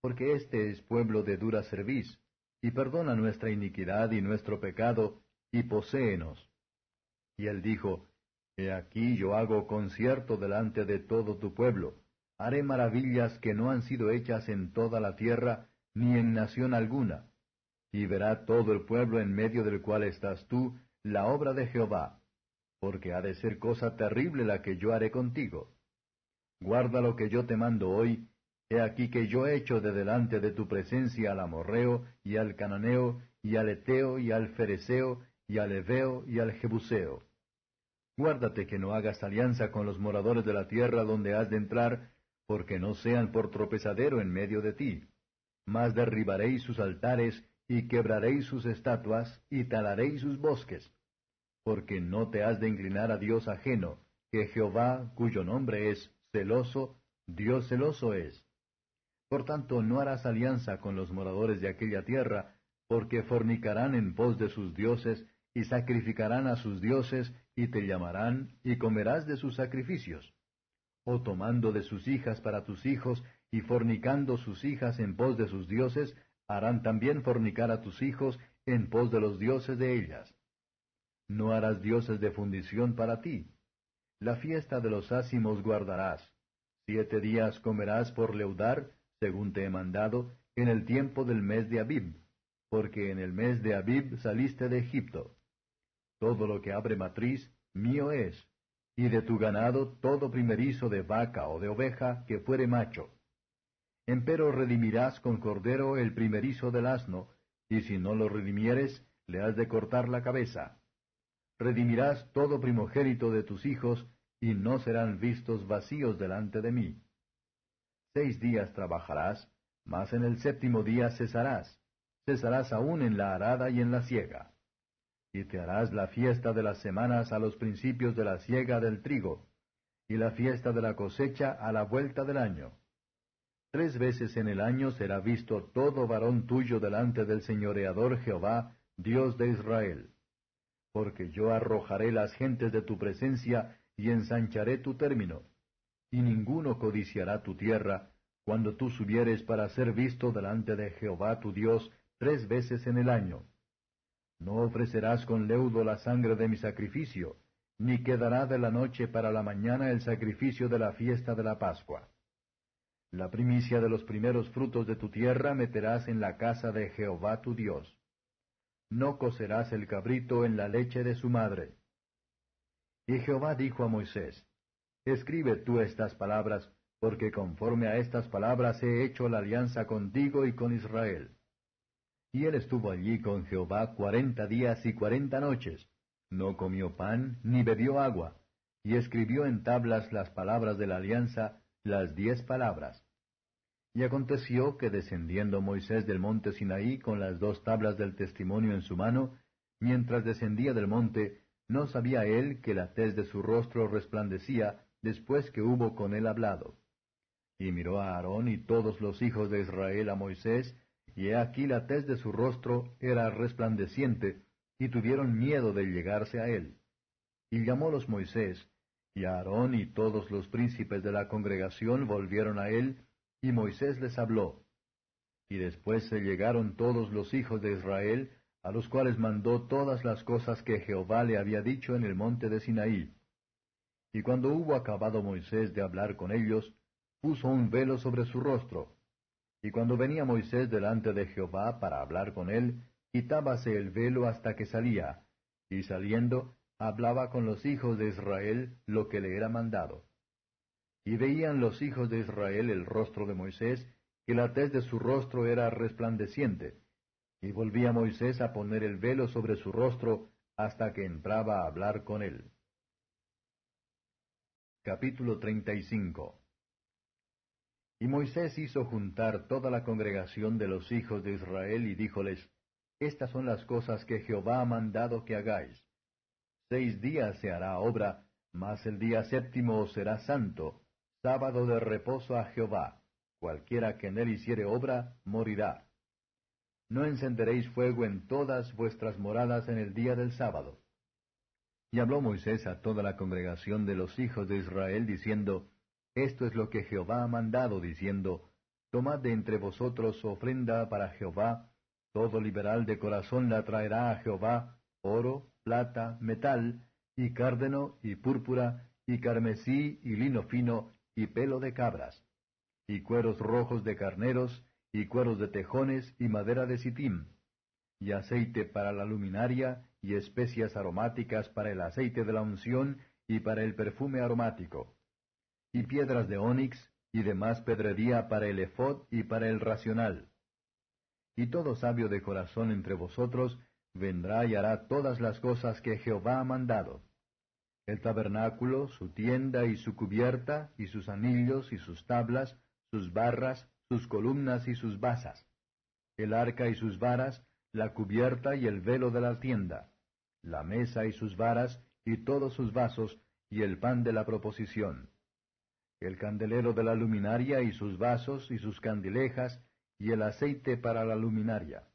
porque este es pueblo de dura cerviz, y perdona nuestra iniquidad y nuestro pecado, y poséenos. Y él dijo, He aquí yo hago concierto delante de todo tu pueblo, haré maravillas que no han sido hechas en toda la tierra, ni en nación alguna y verá todo el pueblo en medio del cual estás tú la obra de Jehová, porque ha de ser cosa terrible la que yo haré contigo. Guarda lo que yo te mando hoy, He aquí que yo echo de delante de tu presencia al amorreo, y al cananeo, y al eteo, y al fereceo, y al heveo, y al jebuseo. Guárdate que no hagas alianza con los moradores de la tierra donde has de entrar, porque no sean por tropezadero en medio de ti. Mas derribaréis sus altares, y quebraréis sus estatuas, y talaréis sus bosques. Porque no te has de inclinar a Dios ajeno, que Jehová, cuyo nombre es celoso, Dios celoso es. Por tanto, no harás alianza con los moradores de aquella tierra, porque fornicarán en pos de sus dioses, y sacrificarán a sus dioses, y te llamarán, y comerás de sus sacrificios. O tomando de sus hijas para tus hijos, y fornicando sus hijas en pos de sus dioses, harán también fornicar a tus hijos en pos de los dioses de ellas. No harás dioses de fundición para ti. La fiesta de los ácimos guardarás. Siete días comerás por leudar, según te he mandado, en el tiempo del mes de Abib, porque en el mes de Abib saliste de Egipto. Todo lo que abre matriz, mío es, y de tu ganado todo primerizo de vaca o de oveja que fuere macho. Empero redimirás con cordero el primerizo del asno, y si no lo redimieres, le has de cortar la cabeza. Redimirás todo primogénito de tus hijos, y no serán vistos vacíos delante de mí. Seis días trabajarás, mas en el séptimo día cesarás. Cesarás aún en la arada y en la siega. Y te harás la fiesta de las semanas a los principios de la siega del trigo, y la fiesta de la cosecha a la vuelta del año. Tres veces en el año será visto todo varón tuyo delante del señoreador Jehová, Dios de Israel. Porque yo arrojaré las gentes de tu presencia y ensancharé tu término y ninguno codiciará tu tierra, cuando tú subieres para ser visto delante de Jehová tu Dios tres veces en el año. No ofrecerás con leudo la sangre de mi sacrificio, ni quedará de la noche para la mañana el sacrificio de la fiesta de la Pascua. La primicia de los primeros frutos de tu tierra meterás en la casa de Jehová tu Dios. No cocerás el cabrito en la leche de su madre. Y Jehová dijo a Moisés, Escribe tú estas palabras, porque conforme a estas palabras he hecho la alianza contigo y con Israel. Y él estuvo allí con Jehová cuarenta días y cuarenta noches, no comió pan ni bebió agua, y escribió en tablas las palabras de la alianza, las diez palabras. Y aconteció que descendiendo Moisés del monte Sinaí con las dos tablas del testimonio en su mano, mientras descendía del monte, no sabía él que la tez de su rostro resplandecía, después que hubo con él hablado. Y miró a Aarón y todos los hijos de Israel a Moisés, y aquí la tez de su rostro era resplandeciente, y tuvieron miedo de llegarse a él. Y llamólos Moisés, y Aarón y todos los príncipes de la congregación volvieron a él, y Moisés les habló. Y después se llegaron todos los hijos de Israel, a los cuales mandó todas las cosas que Jehová le había dicho en el monte de Sinaí. Y cuando hubo acabado Moisés de hablar con ellos, puso un velo sobre su rostro. Y cuando venía Moisés delante de Jehová para hablar con él, quitábase el velo hasta que salía, y saliendo, hablaba con los hijos de Israel lo que le era mandado. Y veían los hijos de Israel el rostro de Moisés, que la tez de su rostro era resplandeciente. Y volvía Moisés a poner el velo sobre su rostro hasta que entraba a hablar con él. Capítulo 35 Y Moisés hizo juntar toda la congregación de los hijos de Israel y díjoles, Estas son las cosas que Jehová ha mandado que hagáis. Seis días se hará obra, mas el día séptimo será santo, sábado de reposo a Jehová. Cualquiera que en él hiciere obra, morirá. No encenderéis fuego en todas vuestras moradas en el día del sábado y habló Moisés a toda la congregación de los hijos de Israel, diciendo, Esto es lo que Jehová ha mandado, diciendo, Tomad de entre vosotros ofrenda para Jehová, todo liberal de corazón la traerá a Jehová, oro, plata, metal, y cárdeno, y púrpura, y carmesí, y lino fino, y pelo de cabras, y cueros rojos de carneros, y cueros de tejones, y madera de sitim, y aceite para la luminaria, y especias aromáticas para el aceite de la unción y para el perfume aromático, y piedras de ónix, y demás pedrería para el efod y para el racional. Y todo sabio de corazón entre vosotros vendrá y hará todas las cosas que Jehová ha mandado. El tabernáculo, su tienda y su cubierta, y sus anillos y sus tablas, sus barras, sus columnas y sus basas. El arca y sus varas, la cubierta y el velo de la tienda, la mesa y sus varas, y todos sus vasos, y el pan de la proposición. El candelero de la luminaria y sus vasos y sus candilejas, y el aceite para la luminaria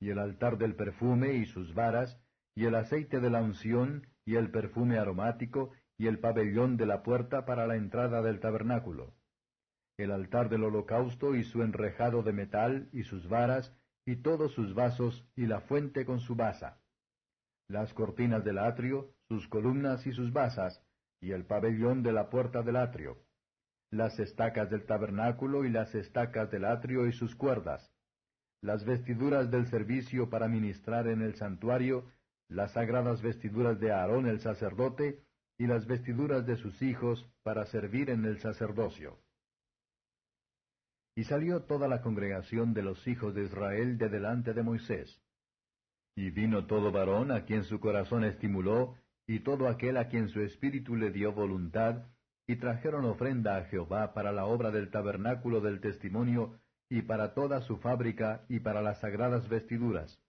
y el altar del perfume y sus varas, y el aceite de la unción, y el perfume aromático, y el pabellón de la puerta para la entrada del tabernáculo. El altar del holocausto y su enrejado de metal, y sus varas, y todos sus vasos, y la fuente con su basa. Las cortinas del atrio, sus columnas y sus basas, y el pabellón de la puerta del atrio. Las estacas del tabernáculo y las estacas del atrio y sus cuerdas las vestiduras del servicio para ministrar en el santuario, las sagradas vestiduras de Aarón el sacerdote, y las vestiduras de sus hijos para servir en el sacerdocio. Y salió toda la congregación de los hijos de Israel de delante de Moisés. Y vino todo varón a quien su corazón estimuló, y todo aquel a quien su espíritu le dio voluntad, y trajeron ofrenda a Jehová para la obra del tabernáculo del testimonio, y para toda su fábrica, y para las sagradas vestiduras.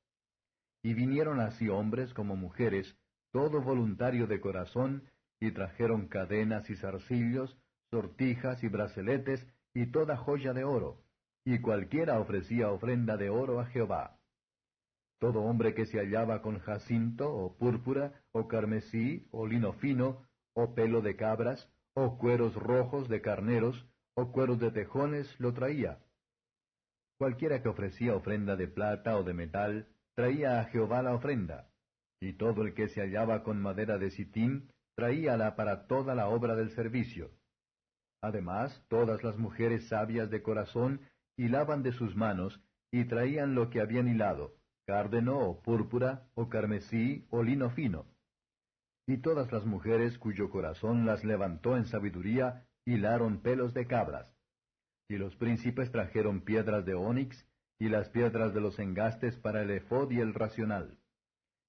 Y vinieron así hombres como mujeres, todo voluntario de corazón, y trajeron cadenas y zarcillos, sortijas y braceletes, y toda joya de oro, y cualquiera ofrecía ofrenda de oro a Jehová. Todo hombre que se hallaba con jacinto, o púrpura, o carmesí, o lino fino, o pelo de cabras, o cueros rojos de carneros, o cueros de tejones, lo traía Cualquiera que ofrecía ofrenda de plata o de metal, traía a Jehová la ofrenda, y todo el que se hallaba con madera de sitín, traíala para toda la obra del servicio. Además, todas las mujeres sabias de corazón hilaban de sus manos, y traían lo que habían hilado, cárdeno o púrpura, o carmesí, o lino fino. Y todas las mujeres cuyo corazón las levantó en sabiduría, hilaron pelos de cabras. Y los príncipes trajeron piedras de ónix, y las piedras de los engastes para el efod y el racional,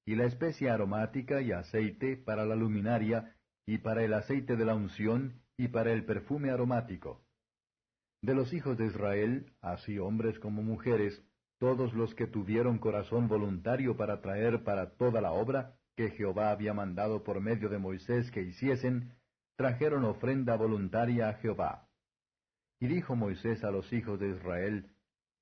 y la especia aromática y aceite para la luminaria, y para el aceite de la unción, y para el perfume aromático. De los hijos de Israel, así hombres como mujeres, todos los que tuvieron corazón voluntario para traer para toda la obra que Jehová había mandado por medio de Moisés que hiciesen, trajeron ofrenda voluntaria a Jehová. Y dijo Moisés a los hijos de Israel,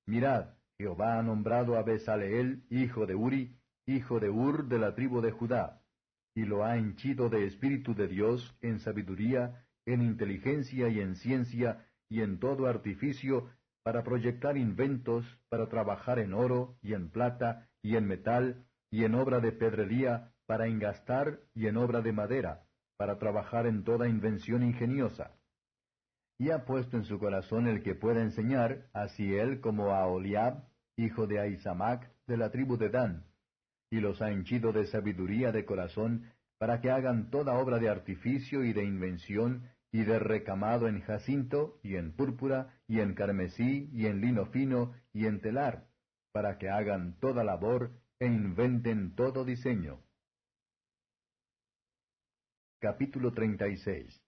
Mirad, Jehová ha nombrado a Besaleel, hijo de Uri, hijo de Ur de la tribu de Judá, y lo ha henchido de espíritu de Dios en sabiduría, en inteligencia y en ciencia, y en todo artificio, para proyectar inventos, para trabajar en oro, y en plata, y en metal, y en obra de pedrería, para engastar, y en obra de madera, para trabajar en toda invención ingeniosa y ha puesto en su corazón el que pueda enseñar, así él como a Oliab, hijo de Aisamac, de la tribu de Dan, y los ha henchido de sabiduría de corazón, para que hagan toda obra de artificio y de invención, y de recamado en jacinto, y en púrpura, y en carmesí, y en lino fino, y en telar, para que hagan toda labor e inventen todo diseño. Capítulo 36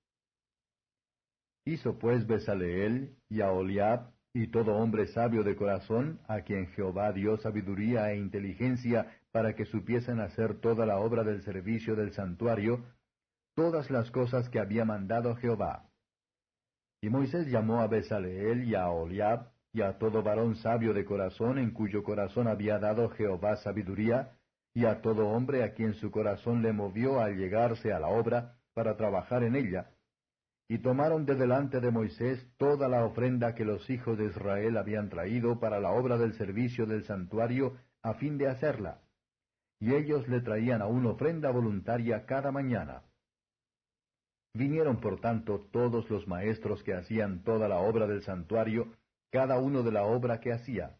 Hizo pues Besaleel y a Oliab y todo hombre sabio de corazón, a quien Jehová dio sabiduría e inteligencia para que supiesen hacer toda la obra del servicio del santuario, todas las cosas que había mandado Jehová. Y Moisés llamó a Besaleel y a Oliab y a todo varón sabio de corazón en cuyo corazón había dado Jehová sabiduría, y a todo hombre a quien su corazón le movió al llegarse a la obra para trabajar en ella, y tomaron de delante de Moisés toda la ofrenda que los hijos de Israel habían traído para la obra del servicio del santuario a fin de hacerla. Y ellos le traían aún ofrenda voluntaria cada mañana. Vinieron por tanto todos los maestros que hacían toda la obra del santuario, cada uno de la obra que hacía.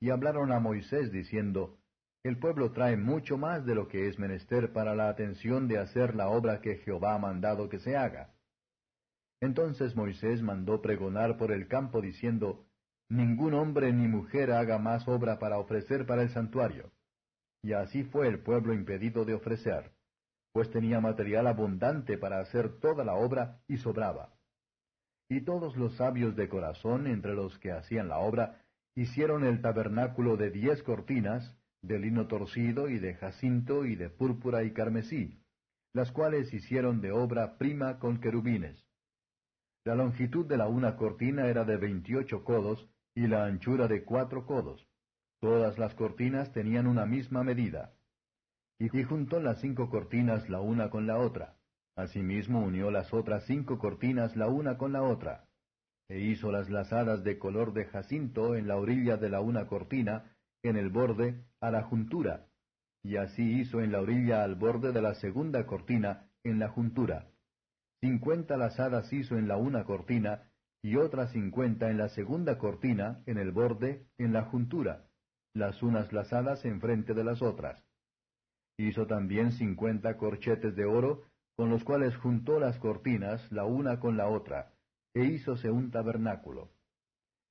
Y hablaron a Moisés diciendo, El pueblo trae mucho más de lo que es menester para la atención de hacer la obra que Jehová ha mandado que se haga. Entonces Moisés mandó pregonar por el campo diciendo, Ningún hombre ni mujer haga más obra para ofrecer para el santuario. Y así fue el pueblo impedido de ofrecer, pues tenía material abundante para hacer toda la obra y sobraba. Y todos los sabios de corazón entre los que hacían la obra hicieron el tabernáculo de diez cortinas, de lino torcido y de jacinto y de púrpura y carmesí, las cuales hicieron de obra prima con querubines. La longitud de la una cortina era de veintiocho codos y la anchura de cuatro codos. Todas las cortinas tenían una misma medida. Y juntó las cinco cortinas la una con la otra. Asimismo unió las otras cinco cortinas la una con la otra. E hizo las lazadas de color de jacinto en la orilla de la una cortina, en el borde, a la juntura. Y así hizo en la orilla al borde de la segunda cortina, en la juntura. Cincuenta lazadas hizo en la una cortina, y otras cincuenta en la segunda cortina, en el borde, en la juntura, las unas lazadas enfrente de las otras. Hizo también cincuenta corchetes de oro, con los cuales juntó las cortinas la una con la otra, e hízose un tabernáculo.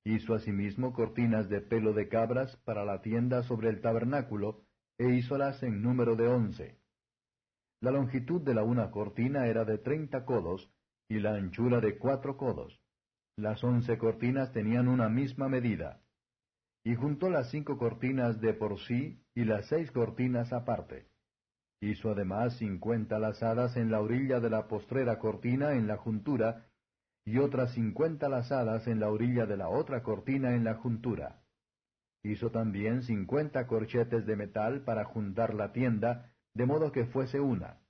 Hizo asimismo cortinas de pelo de cabras para la tienda sobre el tabernáculo, e hízolas en número de once. La longitud de la una cortina era de treinta codos, y la anchura de cuatro codos. Las once cortinas tenían una misma medida. Y juntó las cinco cortinas de por sí y las seis cortinas aparte. Hizo además cincuenta lazadas en la orilla de la postrera cortina en la juntura, y otras cincuenta lazadas en la orilla de la otra cortina en la juntura. Hizo también cincuenta corchetes de metal para juntar la tienda, de modo que fuese una.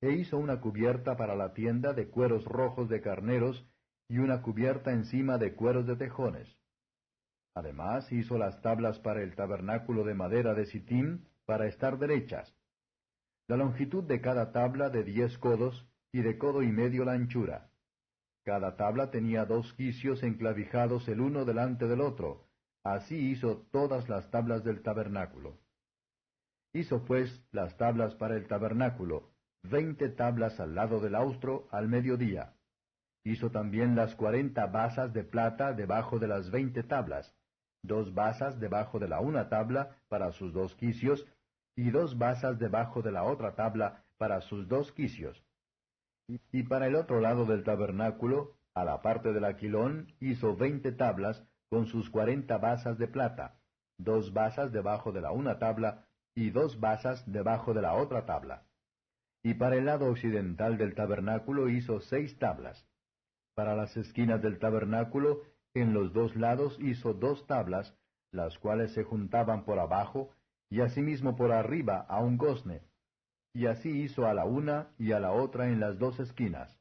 E hizo una cubierta para la tienda de cueros rojos de carneros, y una cubierta encima de cueros de tejones. Además hizo las tablas para el tabernáculo de madera de Sittim para estar derechas. La longitud de cada tabla de diez codos y de codo y medio la anchura. Cada tabla tenía dos quicios enclavijados el uno delante del otro. Así hizo todas las tablas del tabernáculo. Hizo pues las tablas para el tabernáculo, veinte tablas al lado del austro al mediodía Hizo también las cuarenta basas de plata debajo de las veinte tablas, dos basas debajo de la una tabla para sus dos quicios, y dos basas debajo de la otra tabla para sus dos quicios. Y para el otro lado del tabernáculo, a la parte del aquilón, hizo veinte tablas con sus cuarenta basas de plata, dos basas debajo de la una tabla y dos basas debajo de la otra tabla. Y para el lado occidental del tabernáculo hizo seis tablas. Para las esquinas del tabernáculo, en los dos lados hizo dos tablas, las cuales se juntaban por abajo, y asimismo por arriba a un gozne. Y así hizo a la una y a la otra en las dos esquinas.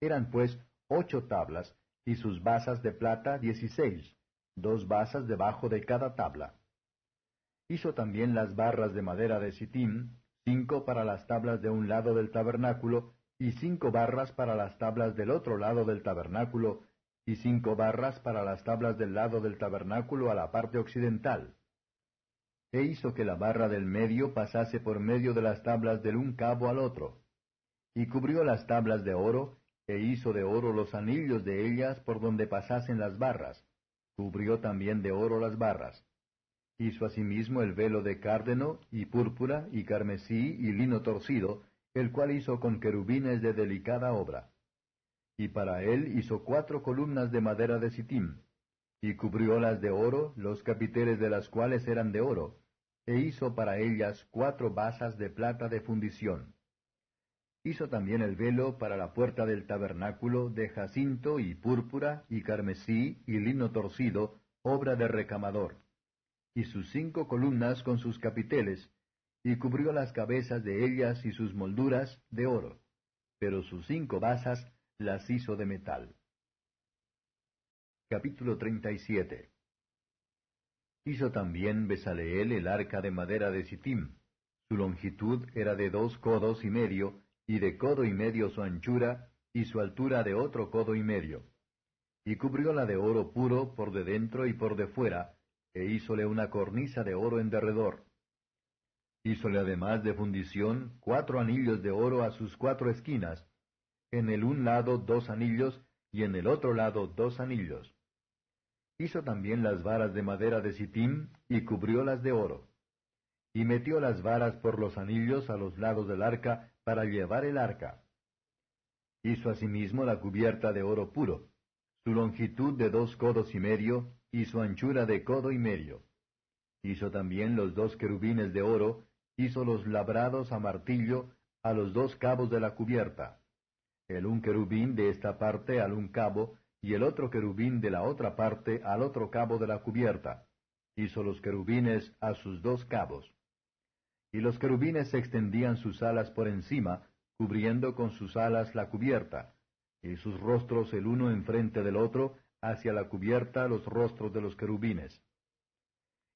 Eran pues ocho tablas, y sus basas de plata dieciséis, dos basas debajo de cada tabla. Hizo también las barras de madera de sitim, cinco para las tablas de un lado del tabernáculo, y cinco barras para las tablas del otro lado del tabernáculo, y cinco barras para las tablas del lado del tabernáculo a la parte occidental. E hizo que la barra del medio pasase por medio de las tablas del un cabo al otro. Y cubrió las tablas de oro, e hizo de oro los anillos de ellas por donde pasasen las barras. Cubrió también de oro las barras. Hizo asimismo el velo de cárdeno, y púrpura, y carmesí, y lino torcido, el cual hizo con querubines de delicada obra. Y para él hizo cuatro columnas de madera de sitim, y cubriólas de oro, los capiteles de las cuales eran de oro, e hizo para ellas cuatro basas de plata de fundición. Hizo también el velo para la puerta del tabernáculo de jacinto y púrpura y carmesí y lino torcido, obra de recamador. Y sus cinco columnas con sus capiteles, y cubrió las cabezas de ellas y sus molduras de oro, pero sus cinco basas las hizo de metal. Capítulo 37 Hizo también Besaleel el arca de madera de Sittim. Su longitud era de dos codos y medio, y de codo y medio su anchura, y su altura de otro codo y medio. Y cubrióla de oro puro por de dentro y por de fuera, e hízole una cornisa de oro en derredor Hízole además de fundición cuatro anillos de oro a sus cuatro esquinas, en el un lado dos anillos, y en el otro lado dos anillos. Hizo también las varas de madera de sitim, y cubriólas de oro. Y metió las varas por los anillos a los lados del arca, para llevar el arca. Hizo asimismo la cubierta de oro puro, su longitud de dos codos y medio, y su anchura de codo y medio. Hizo también los dos querubines de oro, hizo los labrados a martillo a los dos cabos de la cubierta el un querubín de esta parte al un cabo, y el otro querubín de la otra parte al otro cabo de la cubierta. Hizo los querubines a sus dos cabos. Y los querubines extendían sus alas por encima, cubriendo con sus alas la cubierta, y sus rostros el uno enfrente del otro, hacia la cubierta los rostros de los querubines.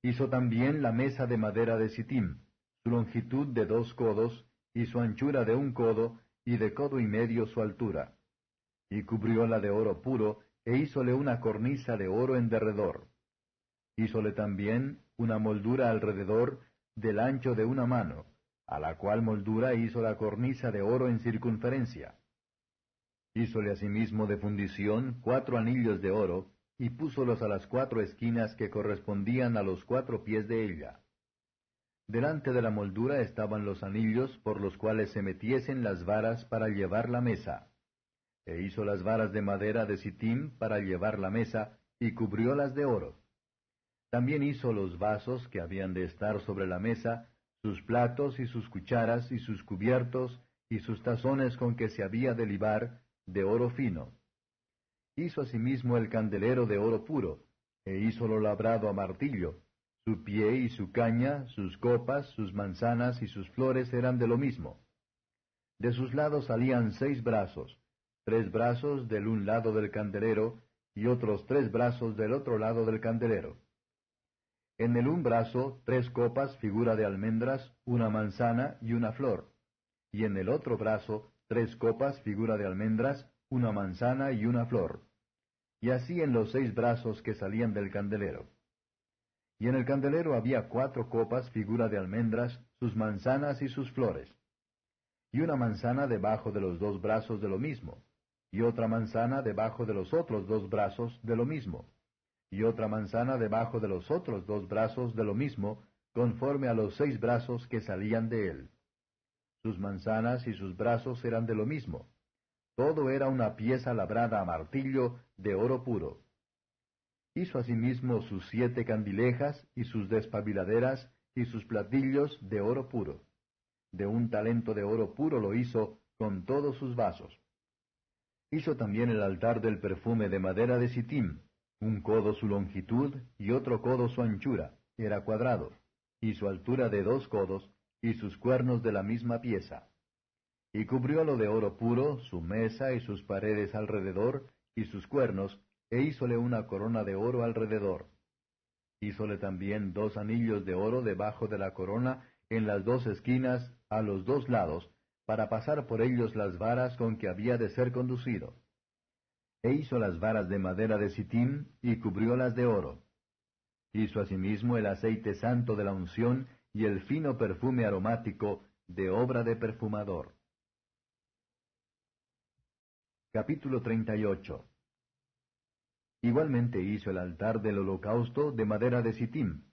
Hizo también la mesa de madera de sitim, su longitud de dos codos, y su anchura de un codo, y de codo y medio su altura. Y cubrióla de oro puro, e hízole una cornisa de oro en derredor. Hízole también una moldura alrededor del ancho de una mano, a la cual moldura hizo la cornisa de oro en circunferencia. Hízole asimismo de fundición cuatro anillos de oro, y púsolos a las cuatro esquinas que correspondían a los cuatro pies de ella. Delante de la moldura estaban los anillos por los cuales se metiesen las varas para llevar la mesa. E hizo las varas de madera de sitim para llevar la mesa, y cubriólas de oro. También hizo los vasos que habían de estar sobre la mesa, sus platos y sus cucharas y sus cubiertos y sus tazones con que se había de libar, de oro fino. Hizo asimismo el candelero de oro puro, e hízolo labrado a martillo, su pie y su caña, sus copas, sus manzanas y sus flores eran de lo mismo. De sus lados salían seis brazos, tres brazos del un lado del candelero y otros tres brazos del otro lado del candelero. En el un brazo tres copas figura de almendras, una manzana y una flor, y en el otro brazo tres copas figura de almendras, una manzana y una flor, y así en los seis brazos que salían del candelero. Y en el candelero había cuatro copas figura de almendras, sus manzanas y sus flores. Y una manzana debajo de los dos brazos de lo mismo, y otra manzana debajo de los otros dos brazos de lo mismo, y otra manzana debajo de los otros dos brazos de lo mismo, conforme a los seis brazos que salían de él. Sus manzanas y sus brazos eran de lo mismo. Todo era una pieza labrada a martillo de oro puro. Hizo asimismo sus siete candilejas y sus despabiladeras y sus platillos de oro puro. De un talento de oro puro lo hizo con todos sus vasos. Hizo también el altar del perfume de madera de sitim, un codo su longitud y otro codo su anchura, era cuadrado, y su altura de dos codos, y sus cuernos de la misma pieza. Y cubriólo de oro puro, su mesa y sus paredes alrededor, y sus cuernos, e hízole una corona de oro alrededor. Hízole también dos anillos de oro debajo de la corona en las dos esquinas a los dos lados, para pasar por ellos las varas con que había de ser conducido. E hizo las varas de madera de sitim y cubriólas de oro. Hizo asimismo el aceite santo de la unción y el fino perfume aromático de obra de perfumador. Capítulo 38 Igualmente hizo el altar del holocausto de madera de sitim,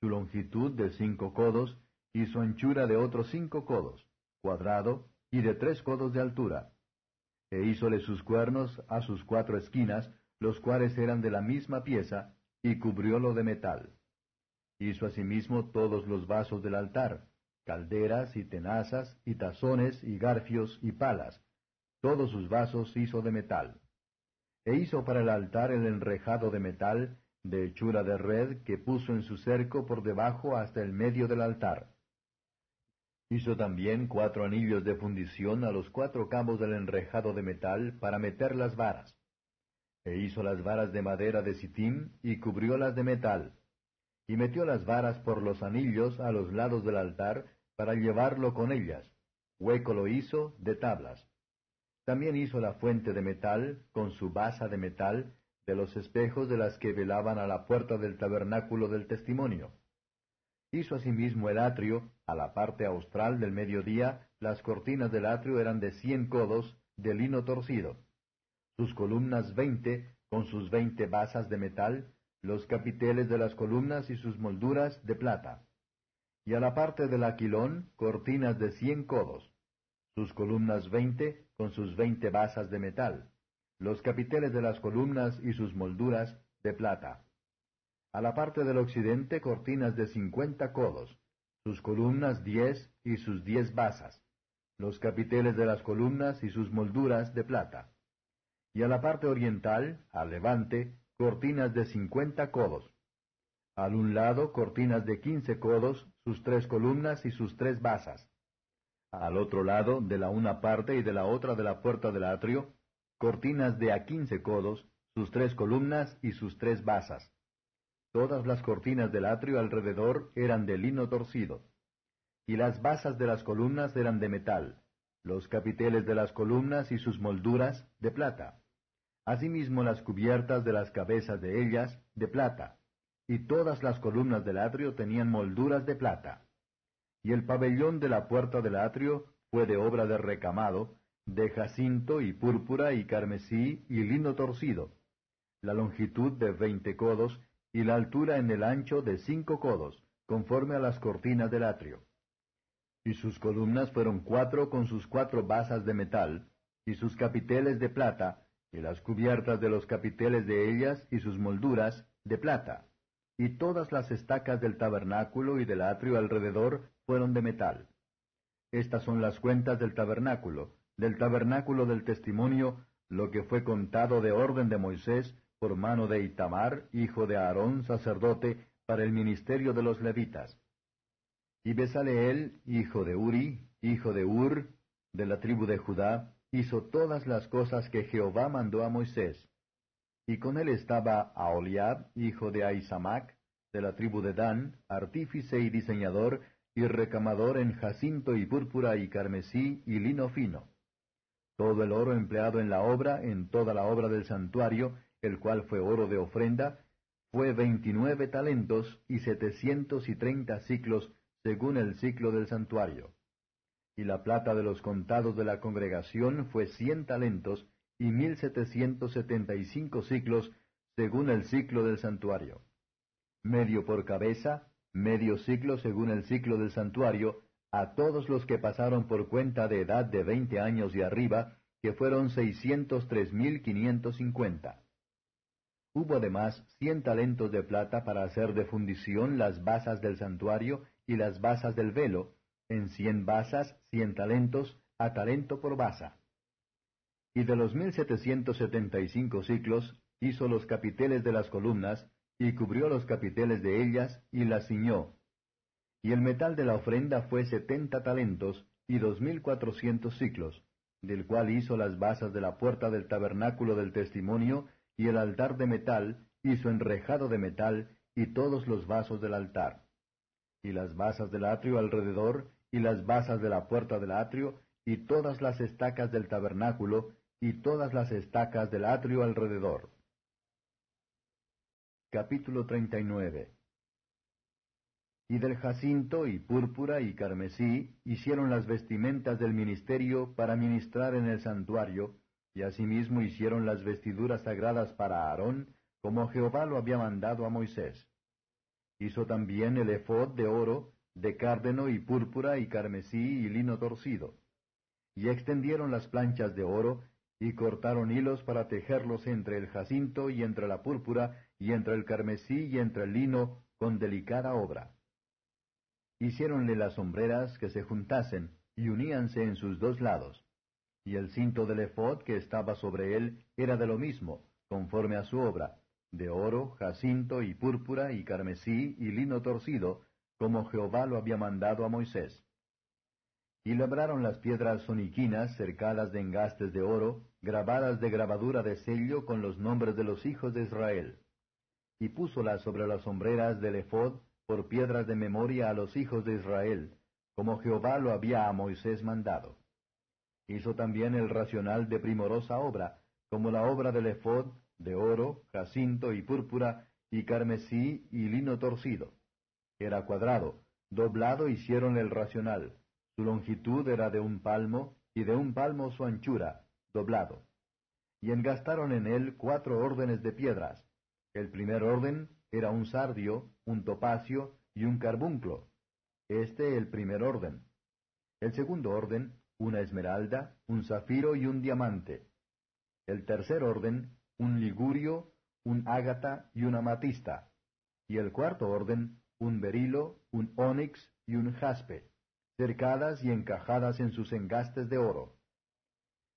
su longitud de cinco codos y su anchura de otros cinco codos, cuadrado y de tres codos de altura. E hízole sus cuernos a sus cuatro esquinas, los cuales eran de la misma pieza, y cubriólo de metal. Hizo asimismo todos los vasos del altar, calderas y tenazas y tazones y garfios y palas. Todos sus vasos hizo de metal e hizo para el altar el enrejado de metal, de hechura de red, que puso en su cerco por debajo hasta el medio del altar. Hizo también cuatro anillos de fundición a los cuatro cabos del enrejado de metal para meter las varas. E hizo las varas de madera de sitim y cubriólas de metal. Y metió las varas por los anillos a los lados del altar para llevarlo con ellas. Hueco lo hizo de tablas. También hizo la fuente de metal, con su basa de metal, de los espejos de las que velaban a la puerta del tabernáculo del testimonio. Hizo asimismo el atrio, a la parte austral del mediodía, las cortinas del atrio eran de cien codos, de lino torcido. Sus columnas veinte, con sus veinte basas de metal, los capiteles de las columnas y sus molduras de plata. Y a la parte del aquilón, cortinas de cien codos. Sus columnas veinte, con sus veinte basas de metal. Los capiteles de las columnas y sus molduras de plata. A la parte del occidente, cortinas de cincuenta codos. Sus columnas diez y sus diez basas. Los capiteles de las columnas y sus molduras de plata. Y a la parte oriental, al levante, cortinas de cincuenta codos. Al un lado, cortinas de quince codos, sus tres columnas y sus tres basas. Al otro lado, de la una parte y de la otra de la puerta del atrio, cortinas de a quince codos, sus tres columnas y sus tres basas. Todas las cortinas del atrio alrededor eran de lino torcido. Y las basas de las columnas eran de metal, los capiteles de las columnas y sus molduras de plata asimismo las cubiertas de las cabezas de ellas de plata, y todas las columnas del atrio tenían molduras de plata. Y el pabellón de la puerta del atrio fue de obra de recamado, de jacinto y púrpura y carmesí y lino torcido, la longitud de veinte codos y la altura en el ancho de cinco codos, conforme a las cortinas del atrio. Y sus columnas fueron cuatro con sus cuatro basas de metal, y sus capiteles de plata, y las cubiertas de los capiteles de ellas y sus molduras de plata, y todas las estacas del tabernáculo y del atrio alrededor fueron de metal. Estas son las cuentas del tabernáculo, del tabernáculo del testimonio, lo que fue contado de orden de Moisés por mano de Itamar, hijo de Aarón, sacerdote, para el ministerio de los levitas. Y Besaleel, hijo de Uri, hijo de Ur, de la tribu de Judá, hizo todas las cosas que Jehová mandó a Moisés. Y con él estaba Aholiab, hijo de Ahisamac, de la tribu de Dan, artífice y diseñador, y recamador en jacinto y púrpura y carmesí y lino fino. Todo el oro empleado en la obra, en toda la obra del santuario, el cual fue oro de ofrenda, fue veintinueve talentos y setecientos y treinta ciclos, según el ciclo del santuario y la plata de los contados de la congregación fue cien talentos y mil setecientos setenta y cinco ciclos, según el ciclo del santuario. Medio por cabeza, medio ciclo según el ciclo del santuario, a todos los que pasaron por cuenta de edad de veinte años y arriba, que fueron seiscientos tres mil quinientos cincuenta. Hubo además cien talentos de plata para hacer de fundición las basas del santuario y las basas del velo, en cien basas, cien talentos, a talento por basa. Y de los mil setecientos setenta y cinco ciclos, hizo los capiteles de las columnas, y cubrió los capiteles de ellas, y las ciñó. Y el metal de la ofrenda fue setenta talentos, y dos mil cuatrocientos ciclos, del cual hizo las basas de la puerta del tabernáculo del testimonio, y el altar de metal, hizo enrejado de metal, y todos los vasos del altar. Y las basas del atrio alrededor, y las basas de la puerta del atrio, y todas las estacas del tabernáculo, y todas las estacas del atrio alrededor. Capítulo 39 Y del jacinto y púrpura y carmesí hicieron las vestimentas del ministerio para ministrar en el santuario, y asimismo hicieron las vestiduras sagradas para Aarón, como Jehová lo había mandado a Moisés. Hizo también el efod de oro, de cárdeno y púrpura y carmesí y lino torcido. Y extendieron las planchas de oro, y cortaron hilos para tejerlos entre el jacinto y entre la púrpura, y entre el carmesí y entre el lino, con delicada obra. Hiciéronle las sombreras que se juntasen, y uníanse en sus dos lados. Y el cinto del efod que estaba sobre él era de lo mismo, conforme a su obra, de oro, jacinto y púrpura y carmesí y lino torcido, como Jehová lo había mandado a Moisés. Y labraron las piedras soniquinas cercadas de engastes de oro, grabadas de grabadura de sello con los nombres de los hijos de Israel. Y púsolas sobre las sombreras del ephod por piedras de memoria a los hijos de Israel, como Jehová lo había a Moisés mandado. Hizo también el racional de primorosa obra, como la obra del ephod, de oro, jacinto y púrpura, y carmesí y lino torcido era cuadrado, doblado hicieron el racional. Su longitud era de un palmo, y de un palmo su anchura, doblado. Y engastaron en él cuatro órdenes de piedras. El primer orden era un sardio, un topacio y un carbunclo. Este el primer orden. El segundo orden, una esmeralda, un zafiro y un diamante. El tercer orden, un ligurio, un ágata y una amatista. Y el cuarto orden, un berilo, un ónix y un jaspe, cercadas y encajadas en sus engastes de oro.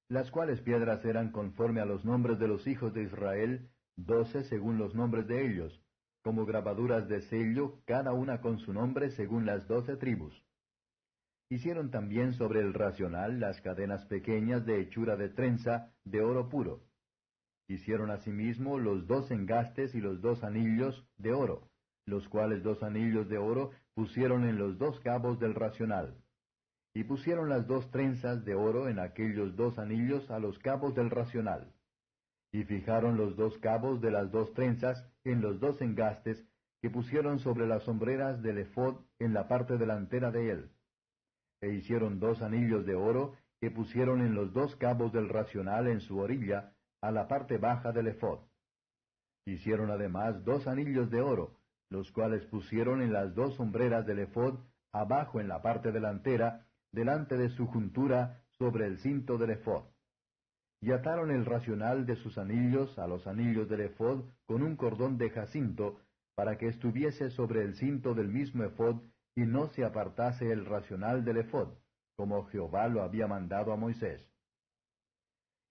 Las cuales piedras eran conforme a los nombres de los hijos de Israel, doce según los nombres de ellos, como grabaduras de sello, cada una con su nombre según las doce tribus. Hicieron también sobre el racional las cadenas pequeñas de hechura de trenza de oro puro. Hicieron asimismo los dos engastes y los dos anillos de oro, los cuales dos anillos de oro pusieron en los dos cabos del racional. Y pusieron las dos trenzas de oro en aquellos dos anillos a los cabos del racional. Y fijaron los dos cabos de las dos trenzas en los dos engastes que pusieron sobre las sombreras del efod en la parte delantera de él e hicieron dos anillos de oro que pusieron en los dos cabos del racional en su orilla, a la parte baja del efod. Hicieron además dos anillos de oro, los cuales pusieron en las dos sombreras del efod, abajo en la parte delantera, delante de su juntura, sobre el cinto del efod. Y ataron el racional de sus anillos a los anillos del efod con un cordón de jacinto, para que estuviese sobre el cinto del mismo efod y no se apartase el racional del ephod, como Jehová lo había mandado a Moisés.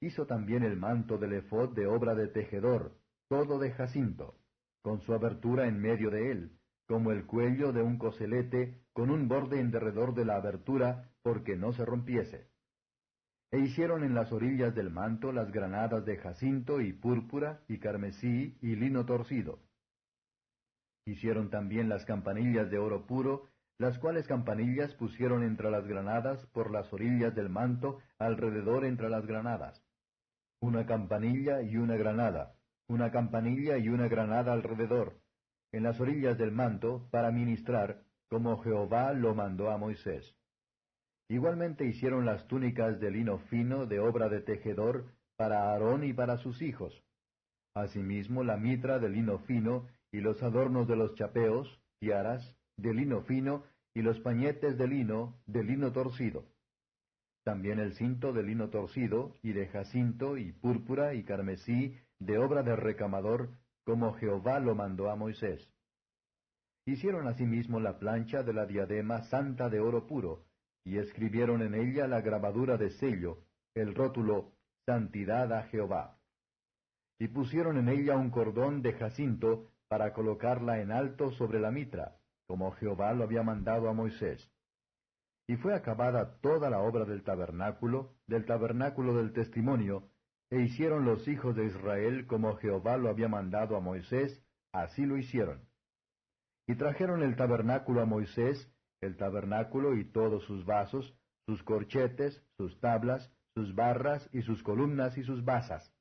Hizo también el manto del ephod de obra de tejedor, todo de jacinto, con su abertura en medio de él, como el cuello de un coselete, con un borde en derredor de la abertura, porque no se rompiese. E hicieron en las orillas del manto las granadas de jacinto y púrpura y carmesí y lino torcido. Hicieron también las campanillas de oro puro las cuales campanillas pusieron entre las granadas por las orillas del manto alrededor entre las granadas. Una campanilla y una granada, una campanilla y una granada alrededor, en las orillas del manto, para ministrar, como Jehová lo mandó a Moisés. Igualmente hicieron las túnicas de lino fino de obra de tejedor para Aarón y para sus hijos. Asimismo la mitra de lino fino y los adornos de los chapeos, tiaras, de lino fino, y los pañetes de lino, de lino torcido. También el cinto de lino torcido, y de jacinto, y púrpura, y carmesí, de obra de recamador, como Jehová lo mandó a Moisés. Hicieron asimismo la plancha de la diadema santa de oro puro, y escribieron en ella la grabadura de sello, el rótulo Santidad a Jehová. Y pusieron en ella un cordón de jacinto para colocarla en alto sobre la mitra, como Jehová lo había mandado a Moisés. Y fue acabada toda la obra del tabernáculo, del tabernáculo del testimonio, e hicieron los hijos de Israel como Jehová lo había mandado a Moisés, así lo hicieron. Y trajeron el tabernáculo a Moisés, el tabernáculo y todos sus vasos, sus corchetes, sus tablas, sus barras y sus columnas y sus basas.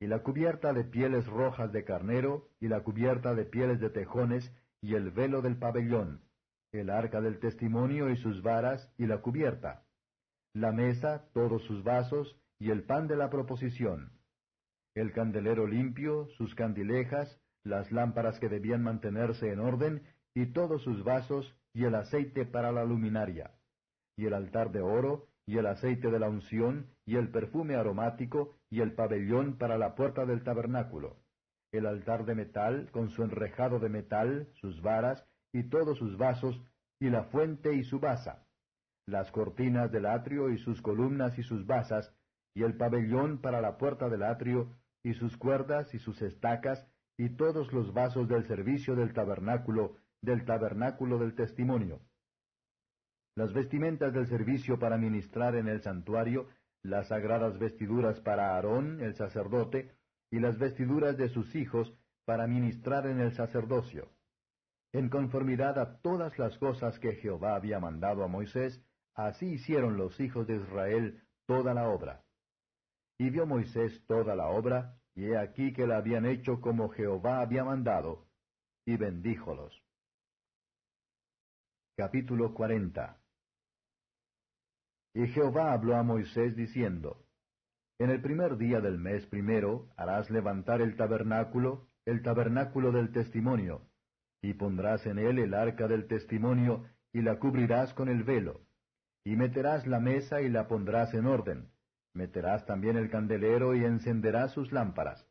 Y la cubierta de pieles rojas de carnero, y la cubierta de pieles de tejones, y el velo del pabellón, el arca del testimonio y sus varas y la cubierta, la mesa, todos sus vasos y el pan de la proposición, el candelero limpio, sus candilejas, las lámparas que debían mantenerse en orden y todos sus vasos y el aceite para la luminaria, y el altar de oro y el aceite de la unción y el perfume aromático y el pabellón para la puerta del tabernáculo el altar de metal con su enrejado de metal, sus varas y todos sus vasos, y la fuente y su basa, las cortinas del atrio y sus columnas y sus basas, y el pabellón para la puerta del atrio, y sus cuerdas y sus estacas, y todos los vasos del servicio del tabernáculo, del tabernáculo del testimonio. Las vestimentas del servicio para ministrar en el santuario, las sagradas vestiduras para Aarón, el sacerdote, y las vestiduras de sus hijos para ministrar en el sacerdocio. En conformidad a todas las cosas que Jehová había mandado a Moisés, así hicieron los hijos de Israel toda la obra. Y vio Moisés toda la obra, y he aquí que la habían hecho como Jehová había mandado, y bendíjolos. Capítulo 40 Y Jehová habló a Moisés diciendo, En el primer día del mes primero harás levantar el tabernáculo, el tabernáculo del testimonio, y pondrás en él el arca del testimonio, y la cubrirás con el velo. Y meterás la mesa y la pondrás en orden. Meterás también el candelero y encenderás sus lámparas.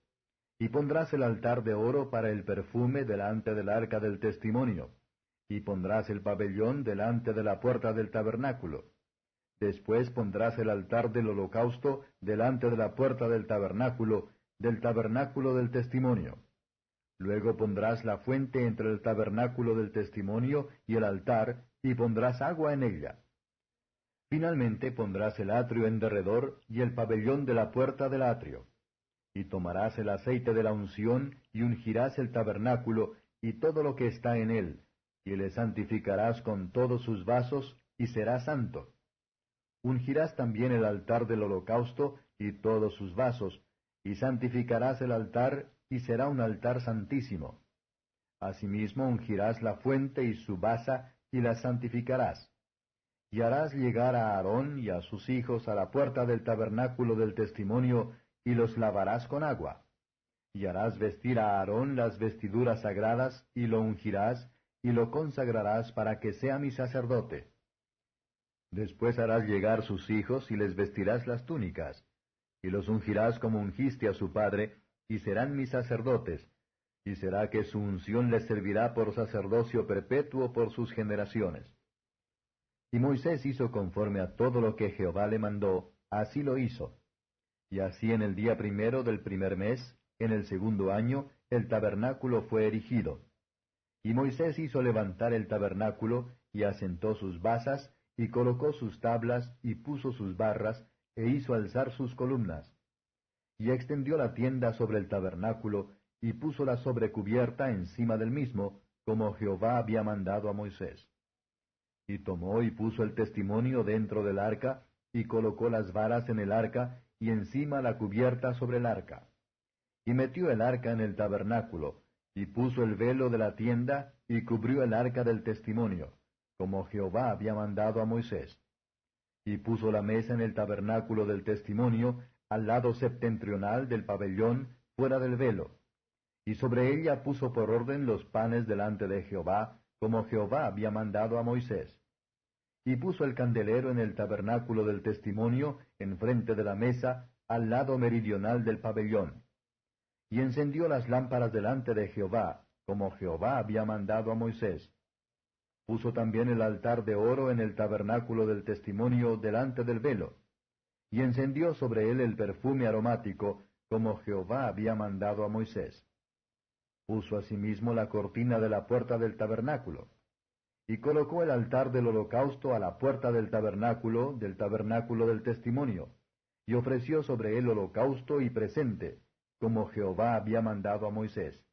Y pondrás el altar de oro para el perfume delante del arca del testimonio. Y pondrás el pabellón delante de la puerta del tabernáculo. Después pondrás el altar del holocausto delante de la puerta del tabernáculo, del tabernáculo del testimonio. Luego pondrás la fuente entre el tabernáculo del testimonio y el altar, y pondrás agua en ella. Finalmente pondrás el atrio en derredor y el pabellón de la puerta del atrio. Y tomarás el aceite de la unción y ungirás el tabernáculo y todo lo que está en él, y le santificarás con todos sus vasos, y será santo. Ungirás también el altar del holocausto y todos sus vasos, y santificarás el altar y será un altar santísimo. Asimismo ungirás la fuente y su basa, y la santificarás. Y harás llegar a Aarón y a sus hijos a la puerta del tabernáculo del testimonio, y los lavarás con agua. Y harás vestir a Aarón las vestiduras sagradas, y lo ungirás, y lo consagrarás para que sea mi sacerdote. Después harás llegar sus hijos, y les vestirás las túnicas, y los ungirás como ungiste a su padre, y serán mis sacerdotes, y será que su unción les servirá por sacerdocio perpetuo por sus generaciones. Y Moisés hizo conforme a todo lo que Jehová le mandó, así lo hizo. Y así en el día primero del primer mes, en el segundo año, el tabernáculo fue erigido. Y Moisés hizo levantar el tabernáculo, y asentó sus basas, y colocó sus tablas, y puso sus barras, e hizo alzar sus columnas y extendió la tienda sobre el tabernáculo, y puso la sobrecubierta encima del mismo, como Jehová había mandado a Moisés. Y tomó y puso el testimonio dentro del arca, y colocó las varas en el arca, y encima la cubierta sobre el arca. Y metió el arca en el tabernáculo, y puso el velo de la tienda, y cubrió el arca del testimonio, como Jehová había mandado a Moisés. Y puso la mesa en el tabernáculo del testimonio, al lado septentrional del pabellón, fuera del velo. Y sobre ella puso por orden los panes delante de Jehová, como Jehová había mandado a Moisés. Y puso el candelero en el tabernáculo del testimonio, enfrente de la mesa, al lado meridional del pabellón. Y encendió las lámparas delante de Jehová, como Jehová había mandado a Moisés. Puso también el altar de oro en el tabernáculo del testimonio delante del velo y encendió sobre él el perfume aromático, como Jehová había mandado a Moisés. Puso asimismo la cortina de la puerta del tabernáculo, y colocó el altar del holocausto a la puerta del tabernáculo, del tabernáculo del testimonio, y ofreció sobre él holocausto y presente, como Jehová había mandado a Moisés.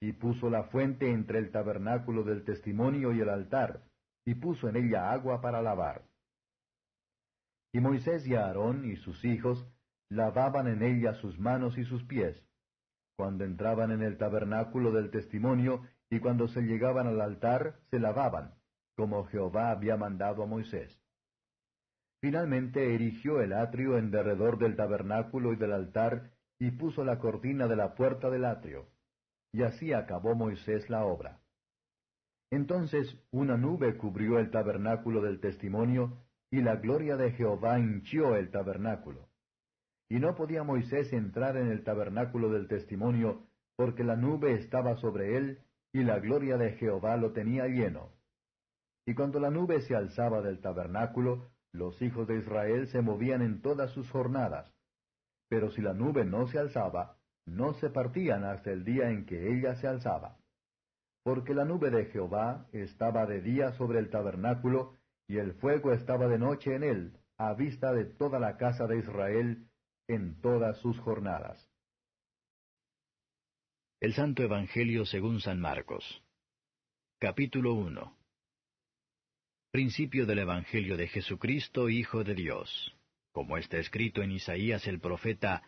Y puso la fuente entre el tabernáculo del testimonio y el altar, y puso en ella agua para lavar. Y Moisés y Aarón y sus hijos lavaban en ella sus manos y sus pies, cuando entraban en el tabernáculo del testimonio y cuando se llegaban al altar, se lavaban, como Jehová había mandado a Moisés. Finalmente erigió el atrio en derredor del tabernáculo y del altar, y puso la cortina de la puerta del atrio. Y así acabó Moisés la obra. Entonces una nube cubrió el tabernáculo del testimonio, y la gloria de Jehová hinchió el tabernáculo. Y no podía Moisés entrar en el tabernáculo del testimonio, porque la nube estaba sobre él, y la gloria de Jehová lo tenía lleno. Y cuando la nube se alzaba del tabernáculo, los hijos de Israel se movían en todas sus jornadas. Pero si la nube no se alzaba, no se partían hasta el día en que ella se alzaba. Porque la nube de Jehová estaba de día sobre el tabernáculo, y el fuego estaba de noche en él, a vista de toda la casa de Israel en todas sus jornadas. El Santo Evangelio según San Marcos. Capítulo 1. Principio del Evangelio de Jesucristo, Hijo de Dios. Como está escrito en Isaías el profeta,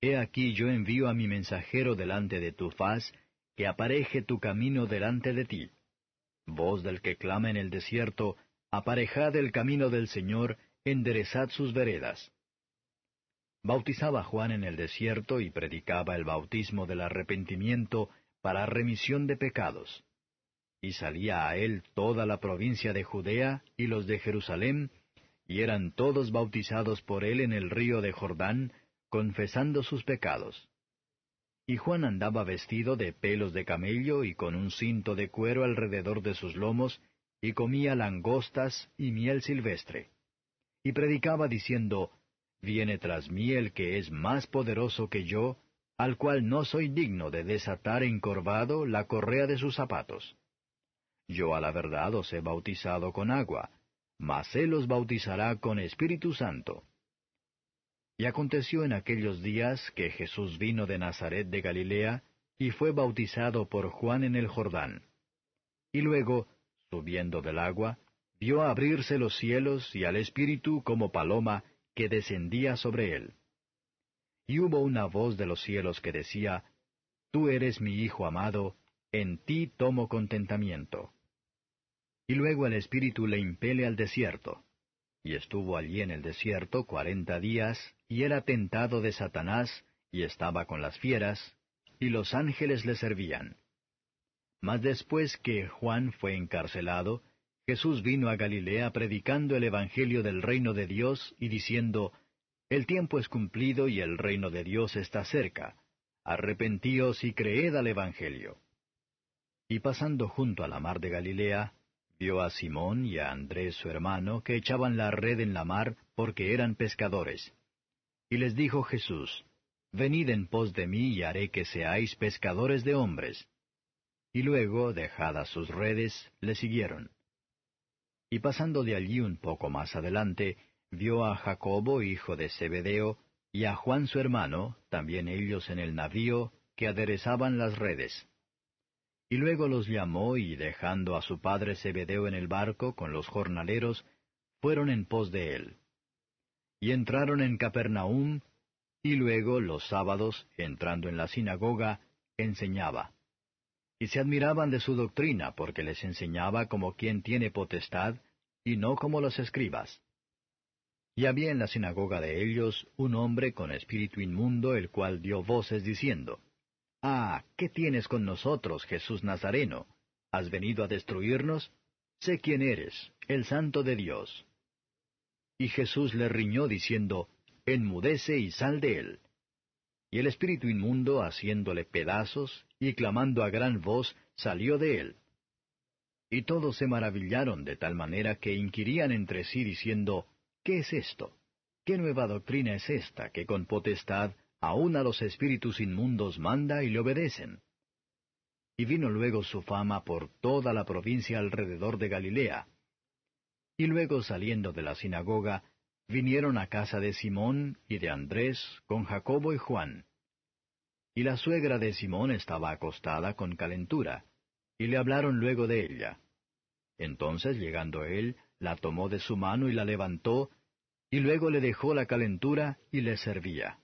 He aquí yo envío a mi mensajero delante de tu faz, que apareje tu camino delante de ti. Voz del que clama en el desierto, aparejad el camino del Señor, enderezad sus veredas. Bautizaba Juan en el desierto y predicaba el bautismo del arrepentimiento para remisión de pecados. Y salía a él toda la provincia de Judea y los de Jerusalén, y eran todos bautizados por él en el río de Jordán, confesando sus pecados. Y Juan andaba vestido de pelos de camello y con un cinto de cuero alrededor de sus lomos, y comía langostas y miel silvestre. Y predicaba diciendo, Viene tras mí el que es más poderoso que yo, al cual no soy digno de desatar encorvado la correa de sus zapatos. Yo a la verdad os he bautizado con agua, mas él os bautizará con Espíritu Santo. Y aconteció en aquellos días que Jesús vino de Nazaret de Galilea, y fue bautizado por Juan en el Jordán. Y luego, subiendo del agua, vio abrirse los cielos y al Espíritu como paloma que descendía sobre él. Y hubo una voz de los cielos que decía, Tú eres mi Hijo amado, en ti tomo contentamiento. Y luego el Espíritu le impele al desierto. Y estuvo allí en el desierto cuarenta días, y era tentado de Satanás, y estaba con las fieras, y los ángeles le servían. Mas después que Juan fue encarcelado, Jesús vino a Galilea predicando el Evangelio del reino de Dios y diciendo, El tiempo es cumplido y el reino de Dios está cerca. Arrepentíos y creed al Evangelio. Y pasando junto a la mar de Galilea, vio a Simón y a Andrés su hermano que echaban la red en la mar porque eran pescadores. Y les dijo Jesús, Venid en pos de mí y haré que seáis pescadores de hombres. Y luego, dejadas sus redes, le siguieron. Y pasando de allí un poco más adelante, vio a Jacobo, hijo de Zebedeo, y a Juan su hermano, también ellos en el navío, que aderezaban las redes. Y luego los llamó y dejando a su padre Zebedeo en el barco con los jornaleros, fueron en pos de él. Y entraron en Capernaum, y luego los sábados, entrando en la sinagoga, enseñaba y se admiraban de su doctrina, porque les enseñaba como quien tiene potestad, y no como los escribas. Y había en la sinagoga de ellos un hombre con espíritu inmundo, el cual dio voces diciendo, Ah, ¿qué tienes con nosotros, Jesús Nazareno? ¿Has venido a destruirnos? Sé quién eres, el santo de Dios. Y Jesús le riñó diciendo, Enmudece y sal de él. Y el espíritu inmundo, haciéndole pedazos, y clamando a gran voz, salió de él. Y todos se maravillaron de tal manera que inquirían entre sí diciendo, ¿Qué es esto? ¿Qué nueva doctrina es esta que con potestad aun a los espíritus inmundos manda y le obedecen? Y vino luego su fama por toda la provincia alrededor de Galilea. Y luego saliendo de la sinagoga, vinieron a casa de Simón y de Andrés con Jacobo y Juan. Y la suegra de Simón estaba acostada con calentura, y le hablaron luego de ella. Entonces, llegando él, la tomó de su mano y la levantó, y luego le dejó la calentura y le servía.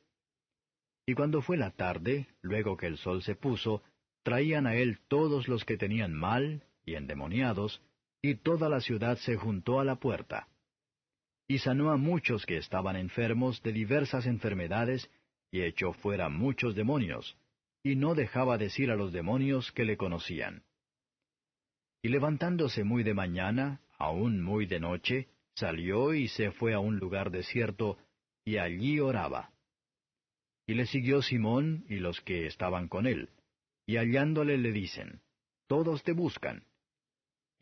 Y cuando fue la tarde, luego que el sol se puso, traían a él todos los que tenían mal y endemoniados, y toda la ciudad se juntó a la puerta y sanó a muchos que estaban enfermos de diversas enfermedades, y echó fuera muchos demonios, y no dejaba decir a los demonios que le conocían. Y levantándose muy de mañana, aún muy de noche, salió y se fue a un lugar desierto, y allí oraba. Y le siguió Simón y los que estaban con él, y hallándole le dicen, Todos te buscan.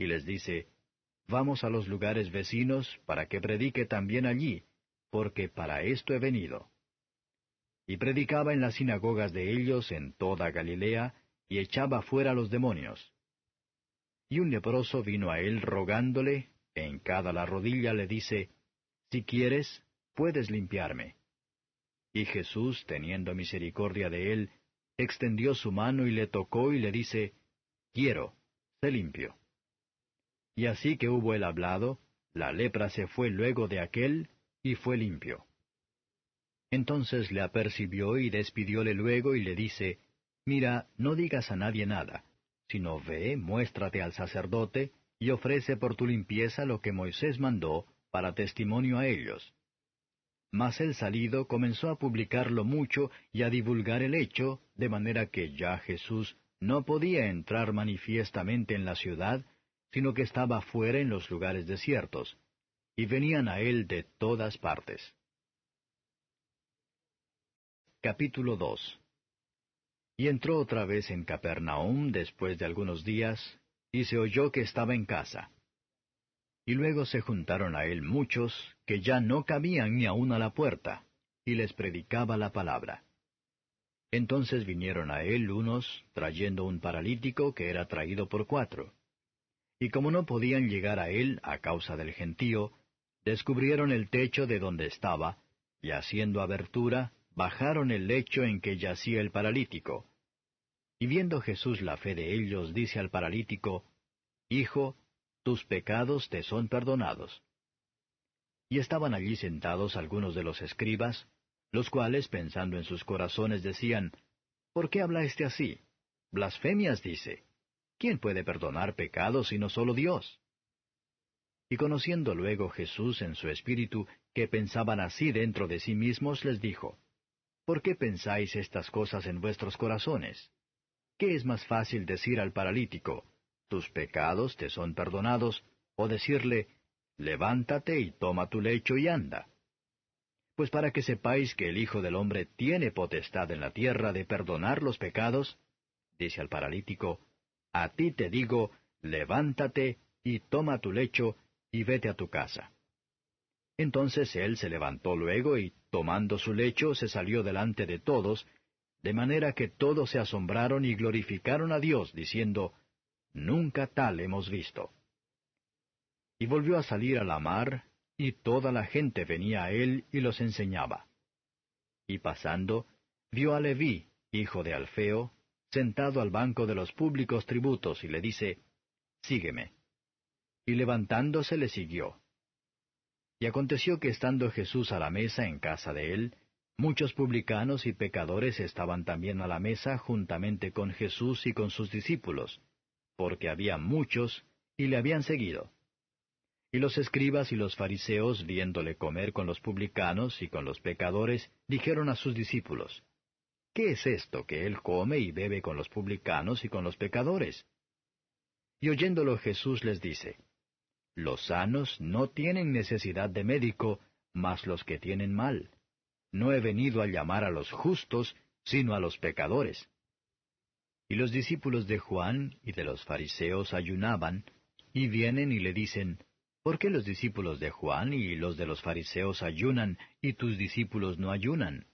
Y les dice, Vamos a los lugares vecinos para que predique también allí, porque para esto he venido. Y predicaba en las sinagogas de ellos en toda Galilea, y echaba fuera los demonios. Y un leproso vino a él rogándole, en cada la rodilla le dice, Si quieres, puedes limpiarme. Y Jesús, teniendo misericordia de él, extendió su mano y le tocó y le dice, Quiero, sé limpio. Y así que hubo él hablado, la lepra se fue luego de aquel, y fue limpio. Entonces le apercibió y despidióle luego y le dice, Mira, no digas a nadie nada, sino ve, muéstrate al sacerdote, y ofrece por tu limpieza lo que Moisés mandó, para testimonio a ellos. Mas el salido comenzó a publicarlo mucho y a divulgar el hecho, de manera que ya Jesús no podía entrar manifiestamente en la ciudad, sino que estaba fuera en los lugares desiertos, y venían a él de todas partes. Capítulo 2 Y entró otra vez en Capernaum después de algunos días, y se oyó que estaba en casa. Y luego se juntaron a él muchos, que ya no cabían ni aun a la puerta, y les predicaba la palabra. Entonces vinieron a él unos, trayendo un paralítico que era traído por cuatro. Y como no podían llegar a él a causa del gentío, descubrieron el techo de donde estaba, y haciendo abertura, bajaron el lecho en que yacía el paralítico. Y viendo Jesús la fe de ellos, dice al paralítico, Hijo, tus pecados te son perdonados. Y estaban allí sentados algunos de los escribas, los cuales, pensando en sus corazones, decían, ¿Por qué habla éste así? Blasfemias dice. ¿Quién puede perdonar pecados sino solo Dios? Y conociendo luego Jesús en su espíritu que pensaban así dentro de sí mismos, les dijo, ¿Por qué pensáis estas cosas en vuestros corazones? ¿Qué es más fácil decir al paralítico, tus pecados te son perdonados, o decirle, levántate y toma tu lecho y anda? Pues para que sepáis que el Hijo del Hombre tiene potestad en la tierra de perdonar los pecados, dice al paralítico, a ti te digo, levántate y toma tu lecho y vete a tu casa. Entonces él se levantó luego y, tomando su lecho, se salió delante de todos, de manera que todos se asombraron y glorificaron a Dios, diciendo, Nunca tal hemos visto. Y volvió a salir a la mar, y toda la gente venía a él y los enseñaba. Y pasando, vio a Leví, hijo de Alfeo, sentado al banco de los públicos tributos, y le dice, Sígueme. Y levantándose le siguió. Y aconteció que estando Jesús a la mesa en casa de él, muchos publicanos y pecadores estaban también a la mesa juntamente con Jesús y con sus discípulos, porque había muchos, y le habían seguido. Y los escribas y los fariseos, viéndole comer con los publicanos y con los pecadores, dijeron a sus discípulos, ¿Qué es esto que él come y bebe con los publicanos y con los pecadores? Y oyéndolo Jesús les dice, Los sanos no tienen necesidad de médico, mas los que tienen mal. No he venido a llamar a los justos, sino a los pecadores. Y los discípulos de Juan y de los fariseos ayunaban, y vienen y le dicen, ¿Por qué los discípulos de Juan y los de los fariseos ayunan y tus discípulos no ayunan?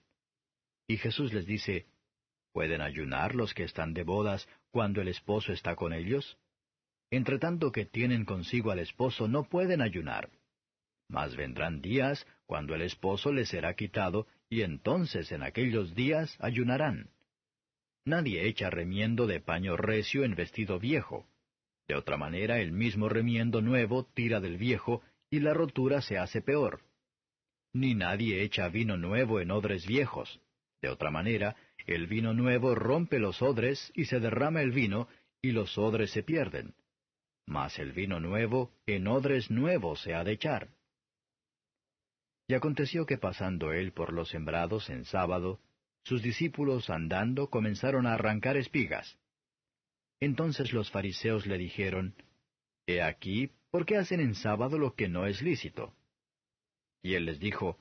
Y Jesús les dice, ¿Pueden ayunar los que están de bodas cuando el esposo está con ellos? Entre tanto que tienen consigo al esposo no pueden ayunar. Mas vendrán días cuando el esposo les será quitado, y entonces en aquellos días ayunarán. Nadie echa remiendo de paño recio en vestido viejo. De otra manera, el mismo remiendo nuevo tira del viejo, y la rotura se hace peor. Ni nadie echa vino nuevo en odres viejos. De otra manera, el vino nuevo rompe los odres, y se derrama el vino, y los odres se pierden. Mas el vino nuevo en odres nuevos se ha de echar. Y aconteció que pasando él por los sembrados en sábado, sus discípulos andando comenzaron a arrancar espigas. Entonces los fariseos le dijeron, He aquí, ¿por qué hacen en sábado lo que no es lícito? Y él les dijo,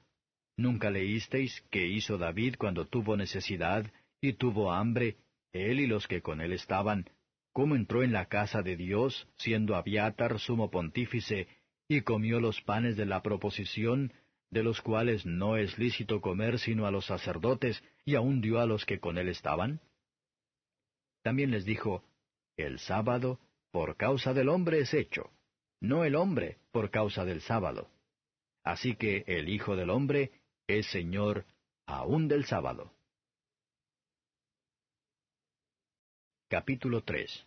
¿Nunca leísteis qué hizo David cuando tuvo necesidad y tuvo hambre, él y los que con él estaban, cómo entró en la casa de Dios, siendo Abiatar sumo pontífice, y comió los panes de la proposición, de los cuales no es lícito comer sino a los sacerdotes, y aun dio a los que con él estaban? También les dijo, El sábado por causa del hombre es hecho, no el hombre por causa del sábado. Así que el Hijo del Hombre es Señor aun del sábado. Capítulo 3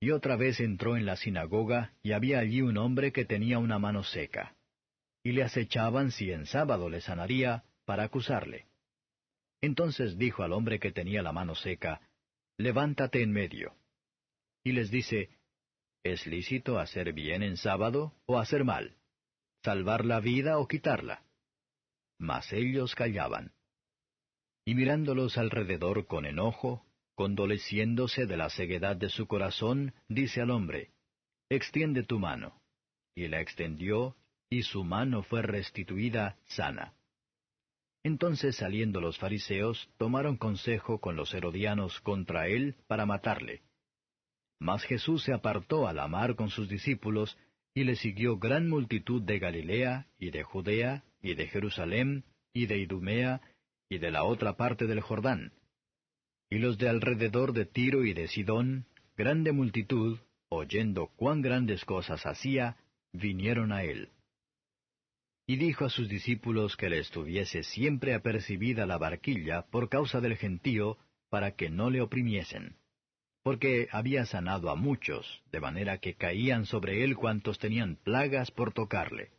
Y otra vez entró en la sinagoga, y había allí un hombre que tenía una mano seca y le acechaban si en sábado le sanaría, para acusarle. Entonces dijo al hombre que tenía la mano seca, Levántate en medio. Y les dice, ¿Es lícito hacer bien en sábado o hacer mal? ¿Salvar la vida o quitarla? Mas ellos callaban. Y mirándolos alrededor con enojo, condoleciéndose de la ceguedad de su corazón, dice al hombre, Extiende tu mano. Y la extendió, y su mano fue restituida sana. Entonces saliendo los fariseos, tomaron consejo con los herodianos contra él para matarle. Mas Jesús se apartó a la mar con sus discípulos, y le siguió gran multitud de Galilea, y de Judea, y de Jerusalén, y de Idumea, y de la otra parte del Jordán. Y los de alrededor de Tiro y de Sidón, grande multitud, oyendo cuán grandes cosas hacía, vinieron a él. Y dijo a sus discípulos que le estuviese siempre apercibida la barquilla por causa del gentío, para que no le oprimiesen. Porque había sanado a muchos, de manera que caían sobre él cuantos tenían plagas por tocarle.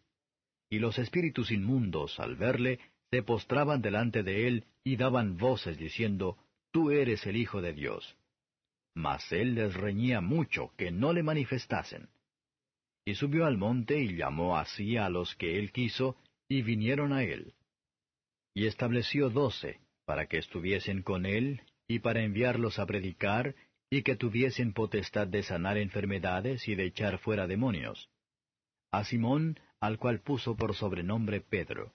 Y los espíritus inmundos, al verle, se postraban delante de él y daban voces diciendo, Tú eres el Hijo de Dios. Mas él les reñía mucho que no le manifestasen. Y subió al monte y llamó así a los que él quiso, y vinieron a él. Y estableció doce, para que estuviesen con él, y para enviarlos a predicar, y que tuviesen potestad de sanar enfermedades y de echar fuera demonios. A Simón, al cual puso por sobrenombre Pedro,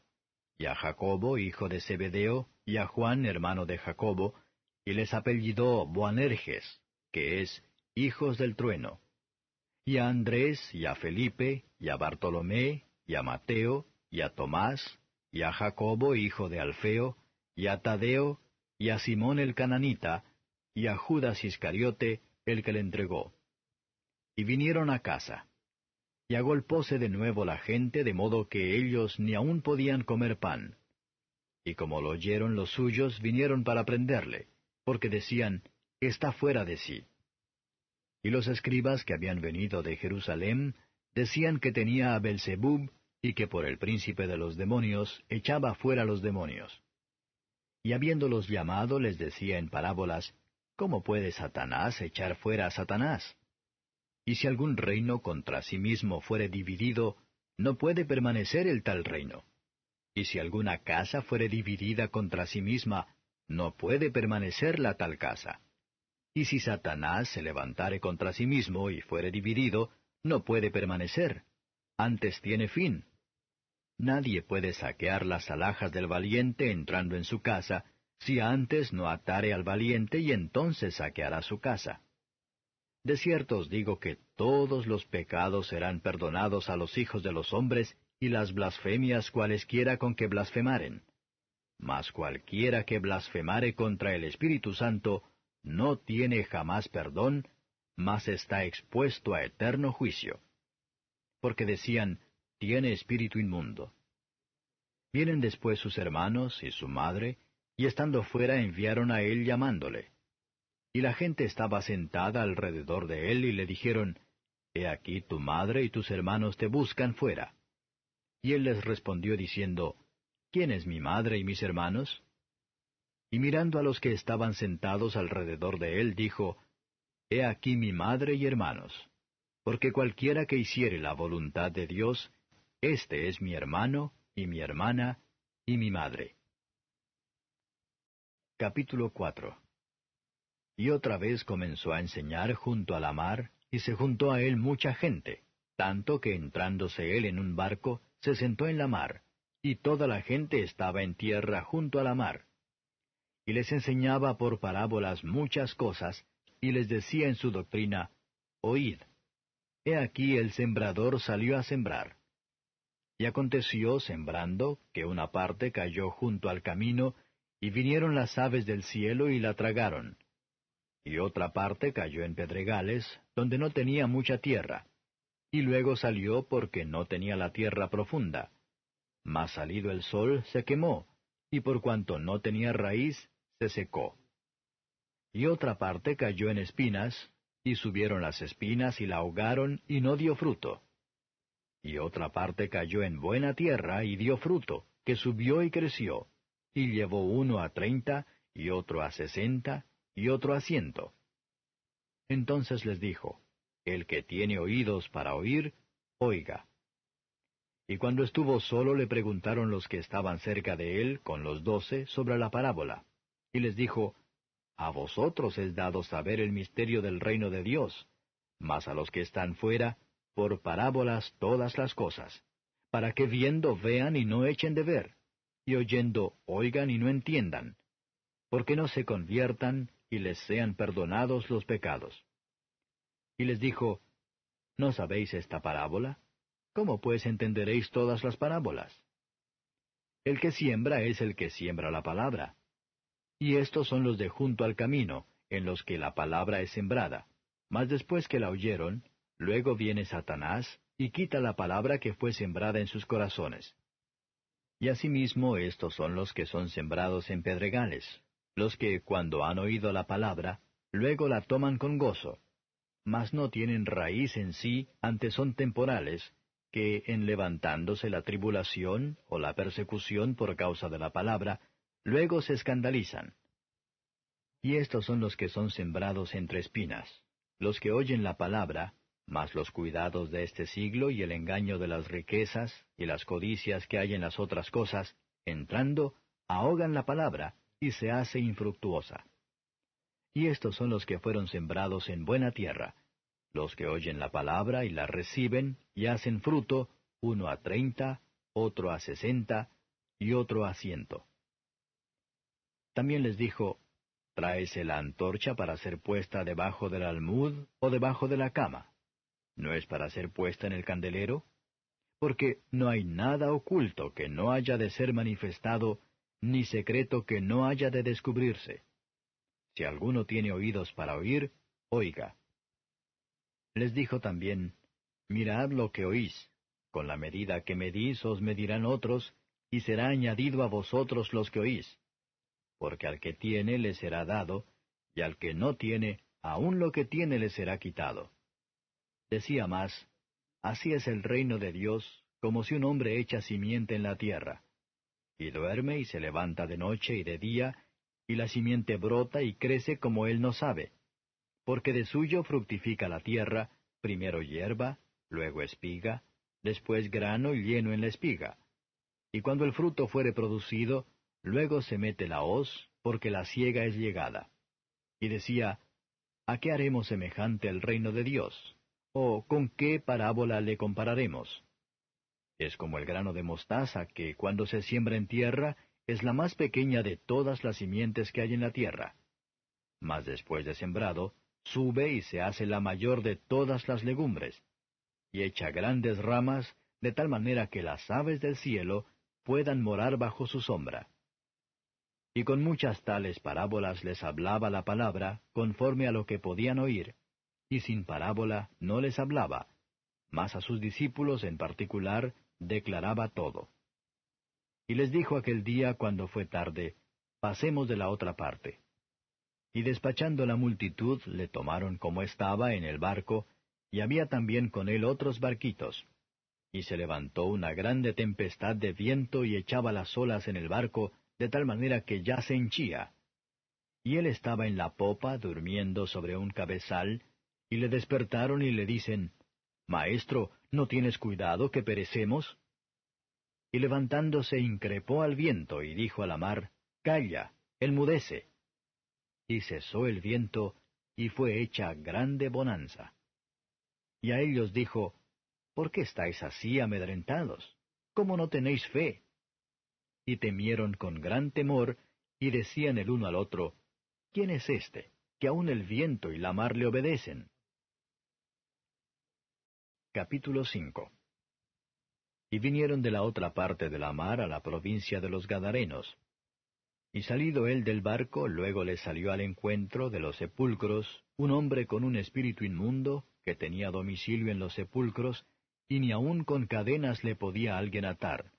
y a Jacobo, hijo de Zebedeo, y a Juan, hermano de Jacobo, y les apellidó Boanerges, que es hijos del trueno, y a Andrés, y a Felipe, y a Bartolomé, y a Mateo, y a Tomás, y a Jacobo, hijo de Alfeo, y a Tadeo, y a Simón el cananita, y a Judas Iscariote, el que le entregó. Y vinieron a casa. Y agolpóse de nuevo la gente, de modo que ellos ni aun podían comer pan. Y como lo oyeron los suyos, vinieron para prenderle, porque decían, Está fuera de sí. Y los escribas que habían venido de Jerusalén decían que tenía a Belzebub y que por el príncipe de los demonios echaba fuera los demonios. Y habiéndolos llamado les decía en parábolas, ¿Cómo puede Satanás echar fuera a Satanás? Y si algún reino contra sí mismo fuere dividido, no puede permanecer el tal reino. Y si alguna casa fuere dividida contra sí misma, no puede permanecer la tal casa. Y si Satanás se levantare contra sí mismo y fuere dividido, no puede permanecer. Antes tiene fin. Nadie puede saquear las alhajas del valiente entrando en su casa, si antes no atare al valiente y entonces saqueará su casa. De cierto os digo que todos los pecados serán perdonados a los hijos de los hombres y las blasfemias cualesquiera con que blasfemaren. Mas cualquiera que blasfemare contra el Espíritu Santo no tiene jamás perdón, mas está expuesto a eterno juicio. Porque decían, tiene espíritu inmundo. Vienen después sus hermanos y su madre, y estando fuera enviaron a él llamándole. Y la gente estaba sentada alrededor de él y le dijeron, He aquí tu madre y tus hermanos te buscan fuera. Y él les respondió diciendo, ¿Quién es mi madre y mis hermanos? Y mirando a los que estaban sentados alrededor de él, dijo, He aquí mi madre y hermanos, porque cualquiera que hiciere la voluntad de Dios, este es mi hermano y mi hermana y mi madre. Capítulo 4 y otra vez comenzó a enseñar junto a la mar, y se juntó a él mucha gente, tanto que entrándose él en un barco, se sentó en la mar, y toda la gente estaba en tierra junto a la mar. Y les enseñaba por parábolas muchas cosas, y les decía en su doctrina, Oíd, he aquí el sembrador salió a sembrar. Y aconteció, sembrando, que una parte cayó junto al camino, y vinieron las aves del cielo y la tragaron y otra parte cayó en pedregales, donde no tenía mucha tierra, y luego salió porque no tenía la tierra profunda. Mas salido el sol se quemó, y por cuanto no tenía raíz, se secó. Y otra parte cayó en espinas, y subieron las espinas y la ahogaron, y no dio fruto. Y otra parte cayó en buena tierra, y dio fruto, que subió y creció, y llevó uno a treinta, y otro a sesenta, y otro asiento. Entonces les dijo, El que tiene oídos para oír, oiga. Y cuando estuvo solo le preguntaron los que estaban cerca de él, con los doce, sobre la parábola. Y les dijo, A vosotros es dado saber el misterio del reino de Dios, mas a los que están fuera, por parábolas todas las cosas, para que viendo vean y no echen de ver, y oyendo oigan y no entiendan, porque no se conviertan y les sean perdonados los pecados. Y les dijo, ¿No sabéis esta parábola? ¿Cómo pues entenderéis todas las parábolas? El que siembra es el que siembra la palabra. Y estos son los de junto al camino, en los que la palabra es sembrada. Mas después que la oyeron, luego viene Satanás y quita la palabra que fue sembrada en sus corazones. Y asimismo estos son los que son sembrados en pedregales, los que cuando han oído la palabra, luego la toman con gozo, mas no tienen raíz en sí, antes son temporales, que en levantándose la tribulación o la persecución por causa de la palabra, luego se escandalizan. Y estos son los que son sembrados entre espinas, los que oyen la palabra, mas los cuidados de este siglo y el engaño de las riquezas y las codicias que hay en las otras cosas, entrando, ahogan la palabra y se hace infructuosa. Y estos son los que fueron sembrados en buena tierra, los que oyen la palabra y la reciben y hacen fruto, uno a treinta, otro a sesenta y otro a ciento. También les dijo, Tráese la antorcha para ser puesta debajo del almud o debajo de la cama. ¿No es para ser puesta en el candelero? Porque no hay nada oculto que no haya de ser manifestado, ni secreto que no haya de descubrirse. Si alguno tiene oídos para oír, oiga. Les dijo también, Mirad lo que oís, con la medida que medís os medirán otros, y será añadido a vosotros los que oís. Porque al que tiene le será dado, y al que no tiene, aun lo que tiene le será quitado. Decía más, Así es el reino de Dios, como si un hombre echa simiente en la tierra, y duerme y se levanta de noche y de día, y la simiente brota y crece como él no sabe porque de suyo fructifica la tierra, primero hierba, luego espiga, después grano y lleno en la espiga. Y cuando el fruto fuere producido, luego se mete la hoz, porque la siega es llegada. Y decía, ¿A qué haremos semejante el reino de Dios? ¿O con qué parábola le compararemos? Es como el grano de mostaza que cuando se siembra en tierra es la más pequeña de todas las simientes que hay en la tierra. Mas después de sembrado, sube y se hace la mayor de todas las legumbres, y echa grandes ramas, de tal manera que las aves del cielo puedan morar bajo su sombra. Y con muchas tales parábolas les hablaba la palabra, conforme a lo que podían oír, y sin parábola no les hablaba, mas a sus discípulos en particular declaraba todo. Y les dijo aquel día cuando fue tarde, Pasemos de la otra parte y despachando la multitud le tomaron como estaba en el barco, y había también con él otros barquitos. Y se levantó una grande tempestad de viento y echaba las olas en el barco, de tal manera que ya se henchía. Y él estaba en la popa durmiendo sobre un cabezal, y le despertaron y le dicen, Maestro, ¿no tienes cuidado que perecemos? Y levantándose increpó al viento y dijo a la mar, Calla, enmudece y cesó el viento, y fue hecha grande bonanza. Y a ellos dijo, ¿Por qué estáis así amedrentados? ¿Cómo no tenéis fe? Y temieron con gran temor, y decían el uno al otro, ¿Quién es éste, que aun el viento y la mar le obedecen? Capítulo 5 Y vinieron de la otra parte de la mar a la provincia de los Gadarenos, y salido él del barco, luego le salió al encuentro de los sepulcros un hombre con un espíritu inmundo, que tenía domicilio en los sepulcros, y ni aun con cadenas le podía alguien atar,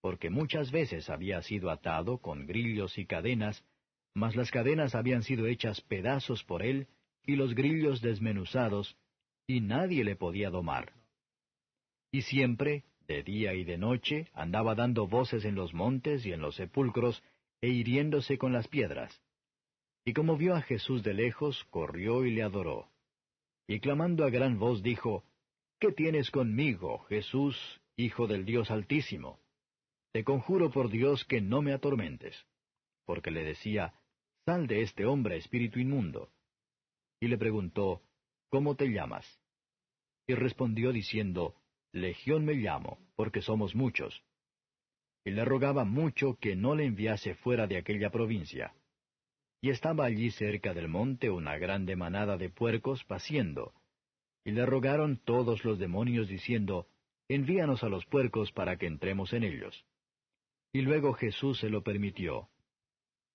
porque muchas veces había sido atado con grillos y cadenas, mas las cadenas habían sido hechas pedazos por él, y los grillos desmenuzados, y nadie le podía domar. Y siempre, de día y de noche, andaba dando voces en los montes y en los sepulcros, e hiriéndose con las piedras. Y como vio a Jesús de lejos, corrió y le adoró. Y clamando a gran voz dijo, ¿Qué tienes conmigo, Jesús, Hijo del Dios Altísimo, te conjuro por Dios que no me atormentes. Porque le decía, Sal de este hombre, espíritu inmundo. Y le preguntó, ¿Cómo te llamas? Y respondió diciendo, Legión me llamo, porque somos muchos. Y le rogaba mucho que no le enviase fuera de aquella provincia. Y estaba allí cerca del monte una grande manada de puercos paciendo. Y le rogaron todos los demonios diciendo, Envíanos a los puercos para que entremos en ellos. Y luego Jesús se lo permitió.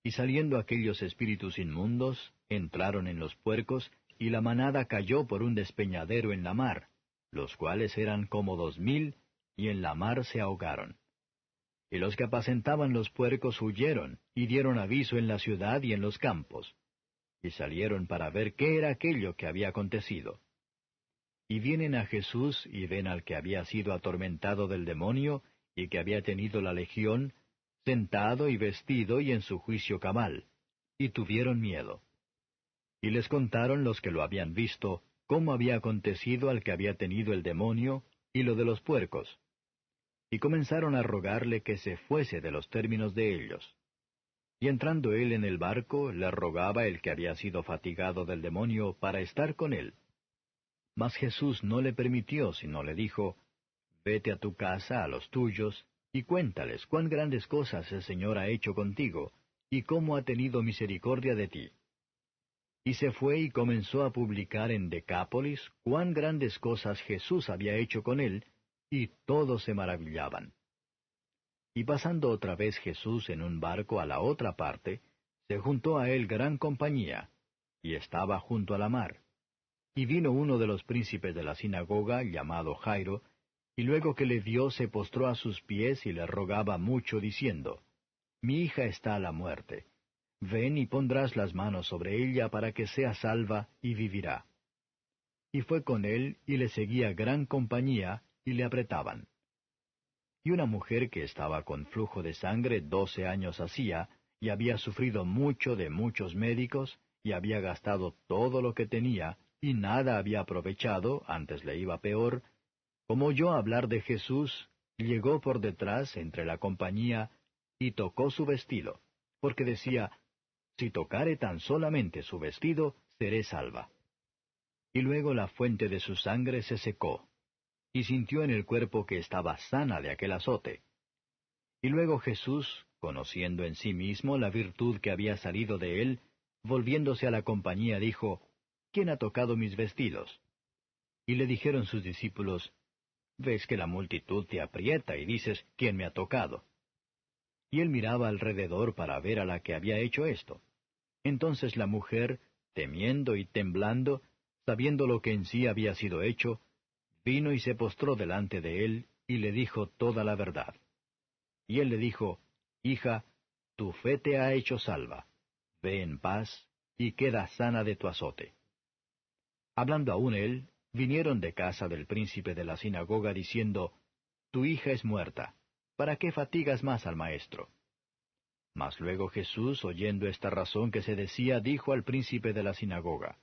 Y saliendo aquellos espíritus inmundos, entraron en los puercos, y la manada cayó por un despeñadero en la mar, los cuales eran como dos mil, y en la mar se ahogaron. Y los que apacentaban los puercos huyeron, y dieron aviso en la ciudad y en los campos. Y salieron para ver qué era aquello que había acontecido. Y vienen a Jesús y ven al que había sido atormentado del demonio, y que había tenido la legión, sentado y vestido y en su juicio cabal, y tuvieron miedo. Y les contaron los que lo habían visto, cómo había acontecido al que había tenido el demonio, y lo de los puercos. Y comenzaron a rogarle que se fuese de los términos de ellos. Y entrando él en el barco, le rogaba el que había sido fatigado del demonio para estar con él. Mas Jesús no le permitió, sino le dijo, Vete a tu casa, a los tuyos, y cuéntales cuán grandes cosas el Señor ha hecho contigo, y cómo ha tenido misericordia de ti. Y se fue y comenzó a publicar en Decápolis cuán grandes cosas Jesús había hecho con él, y todos se maravillaban. Y pasando otra vez Jesús en un barco a la otra parte, se juntó a él gran compañía, y estaba junto a la mar. Y vino uno de los príncipes de la sinagoga, llamado Jairo, y luego que le vio se postró a sus pies y le rogaba mucho, diciendo, Mi hija está a la muerte. Ven y pondrás las manos sobre ella para que sea salva y vivirá. Y fue con él y le seguía gran compañía y le apretaban. Y una mujer que estaba con flujo de sangre doce años hacía, y había sufrido mucho de muchos médicos, y había gastado todo lo que tenía, y nada había aprovechado, antes le iba peor, como oyó hablar de Jesús, llegó por detrás entre la compañía y tocó su vestido, porque decía, Si tocare tan solamente su vestido, seré salva. Y luego la fuente de su sangre se secó, y sintió en el cuerpo que estaba sana de aquel azote. Y luego Jesús, conociendo en sí mismo la virtud que había salido de él, volviéndose a la compañía, dijo, ¿Quién ha tocado mis vestidos? Y le dijeron sus discípulos, ves que la multitud te aprieta y dices, ¿quién me ha tocado? Y él miraba alrededor para ver a la que había hecho esto. Entonces la mujer, temiendo y temblando, sabiendo lo que en sí había sido hecho, vino y se postró delante de él y le dijo toda la verdad. Y él le dijo, Hija, tu fe te ha hecho salva. Ve en paz y queda sana de tu azote. Hablando aún él, vinieron de casa del príncipe de la sinagoga diciendo, Tu hija es muerta, ¿para qué fatigas más al maestro? Mas luego Jesús, oyendo esta razón que se decía, dijo al príncipe de la sinagoga,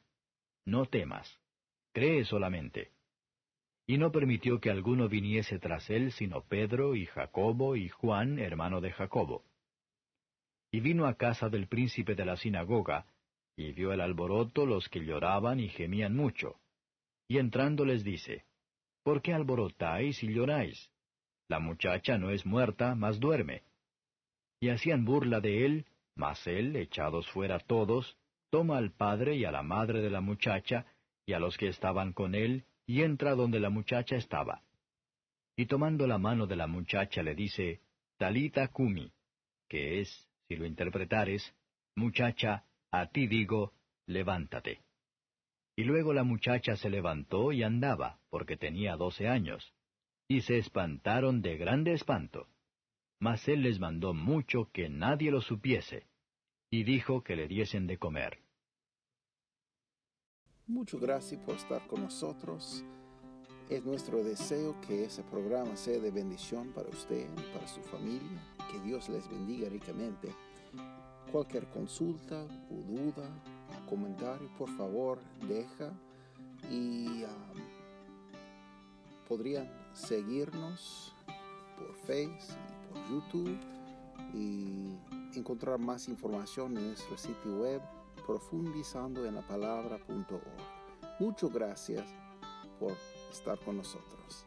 No temas, cree solamente. Y no permitió que alguno viniese tras él, sino Pedro y Jacobo y Juan, hermano de Jacobo. Y vino a casa del príncipe de la sinagoga, y vio el alboroto los que lloraban y gemían mucho y entrando les dice, ¿Por qué alborotáis y lloráis? La muchacha no es muerta, mas duerme. Y hacían burla de él, mas él, echados fuera todos, toma al padre y a la madre de la muchacha, y a los que estaban con él, y entra donde la muchacha estaba. Y tomando la mano de la muchacha le dice, Talita Kumi, que es, si lo interpretares, muchacha, a ti digo, levántate. Y luego la muchacha se levantó y andaba, porque tenía doce años. Y se espantaron de grande espanto. Mas él les mandó mucho que nadie lo supiese, y dijo que le diesen de comer. Muchas gracias por estar con nosotros. Es nuestro deseo que ese programa sea de bendición para usted para su familia. Que Dios les bendiga ricamente. Cualquier consulta o duda comentario, por favor, deja y um, podrían seguirnos por Facebook YouTube y encontrar más información en nuestro sitio web profundizando en la palabra.org. Muchas gracias por estar con nosotros.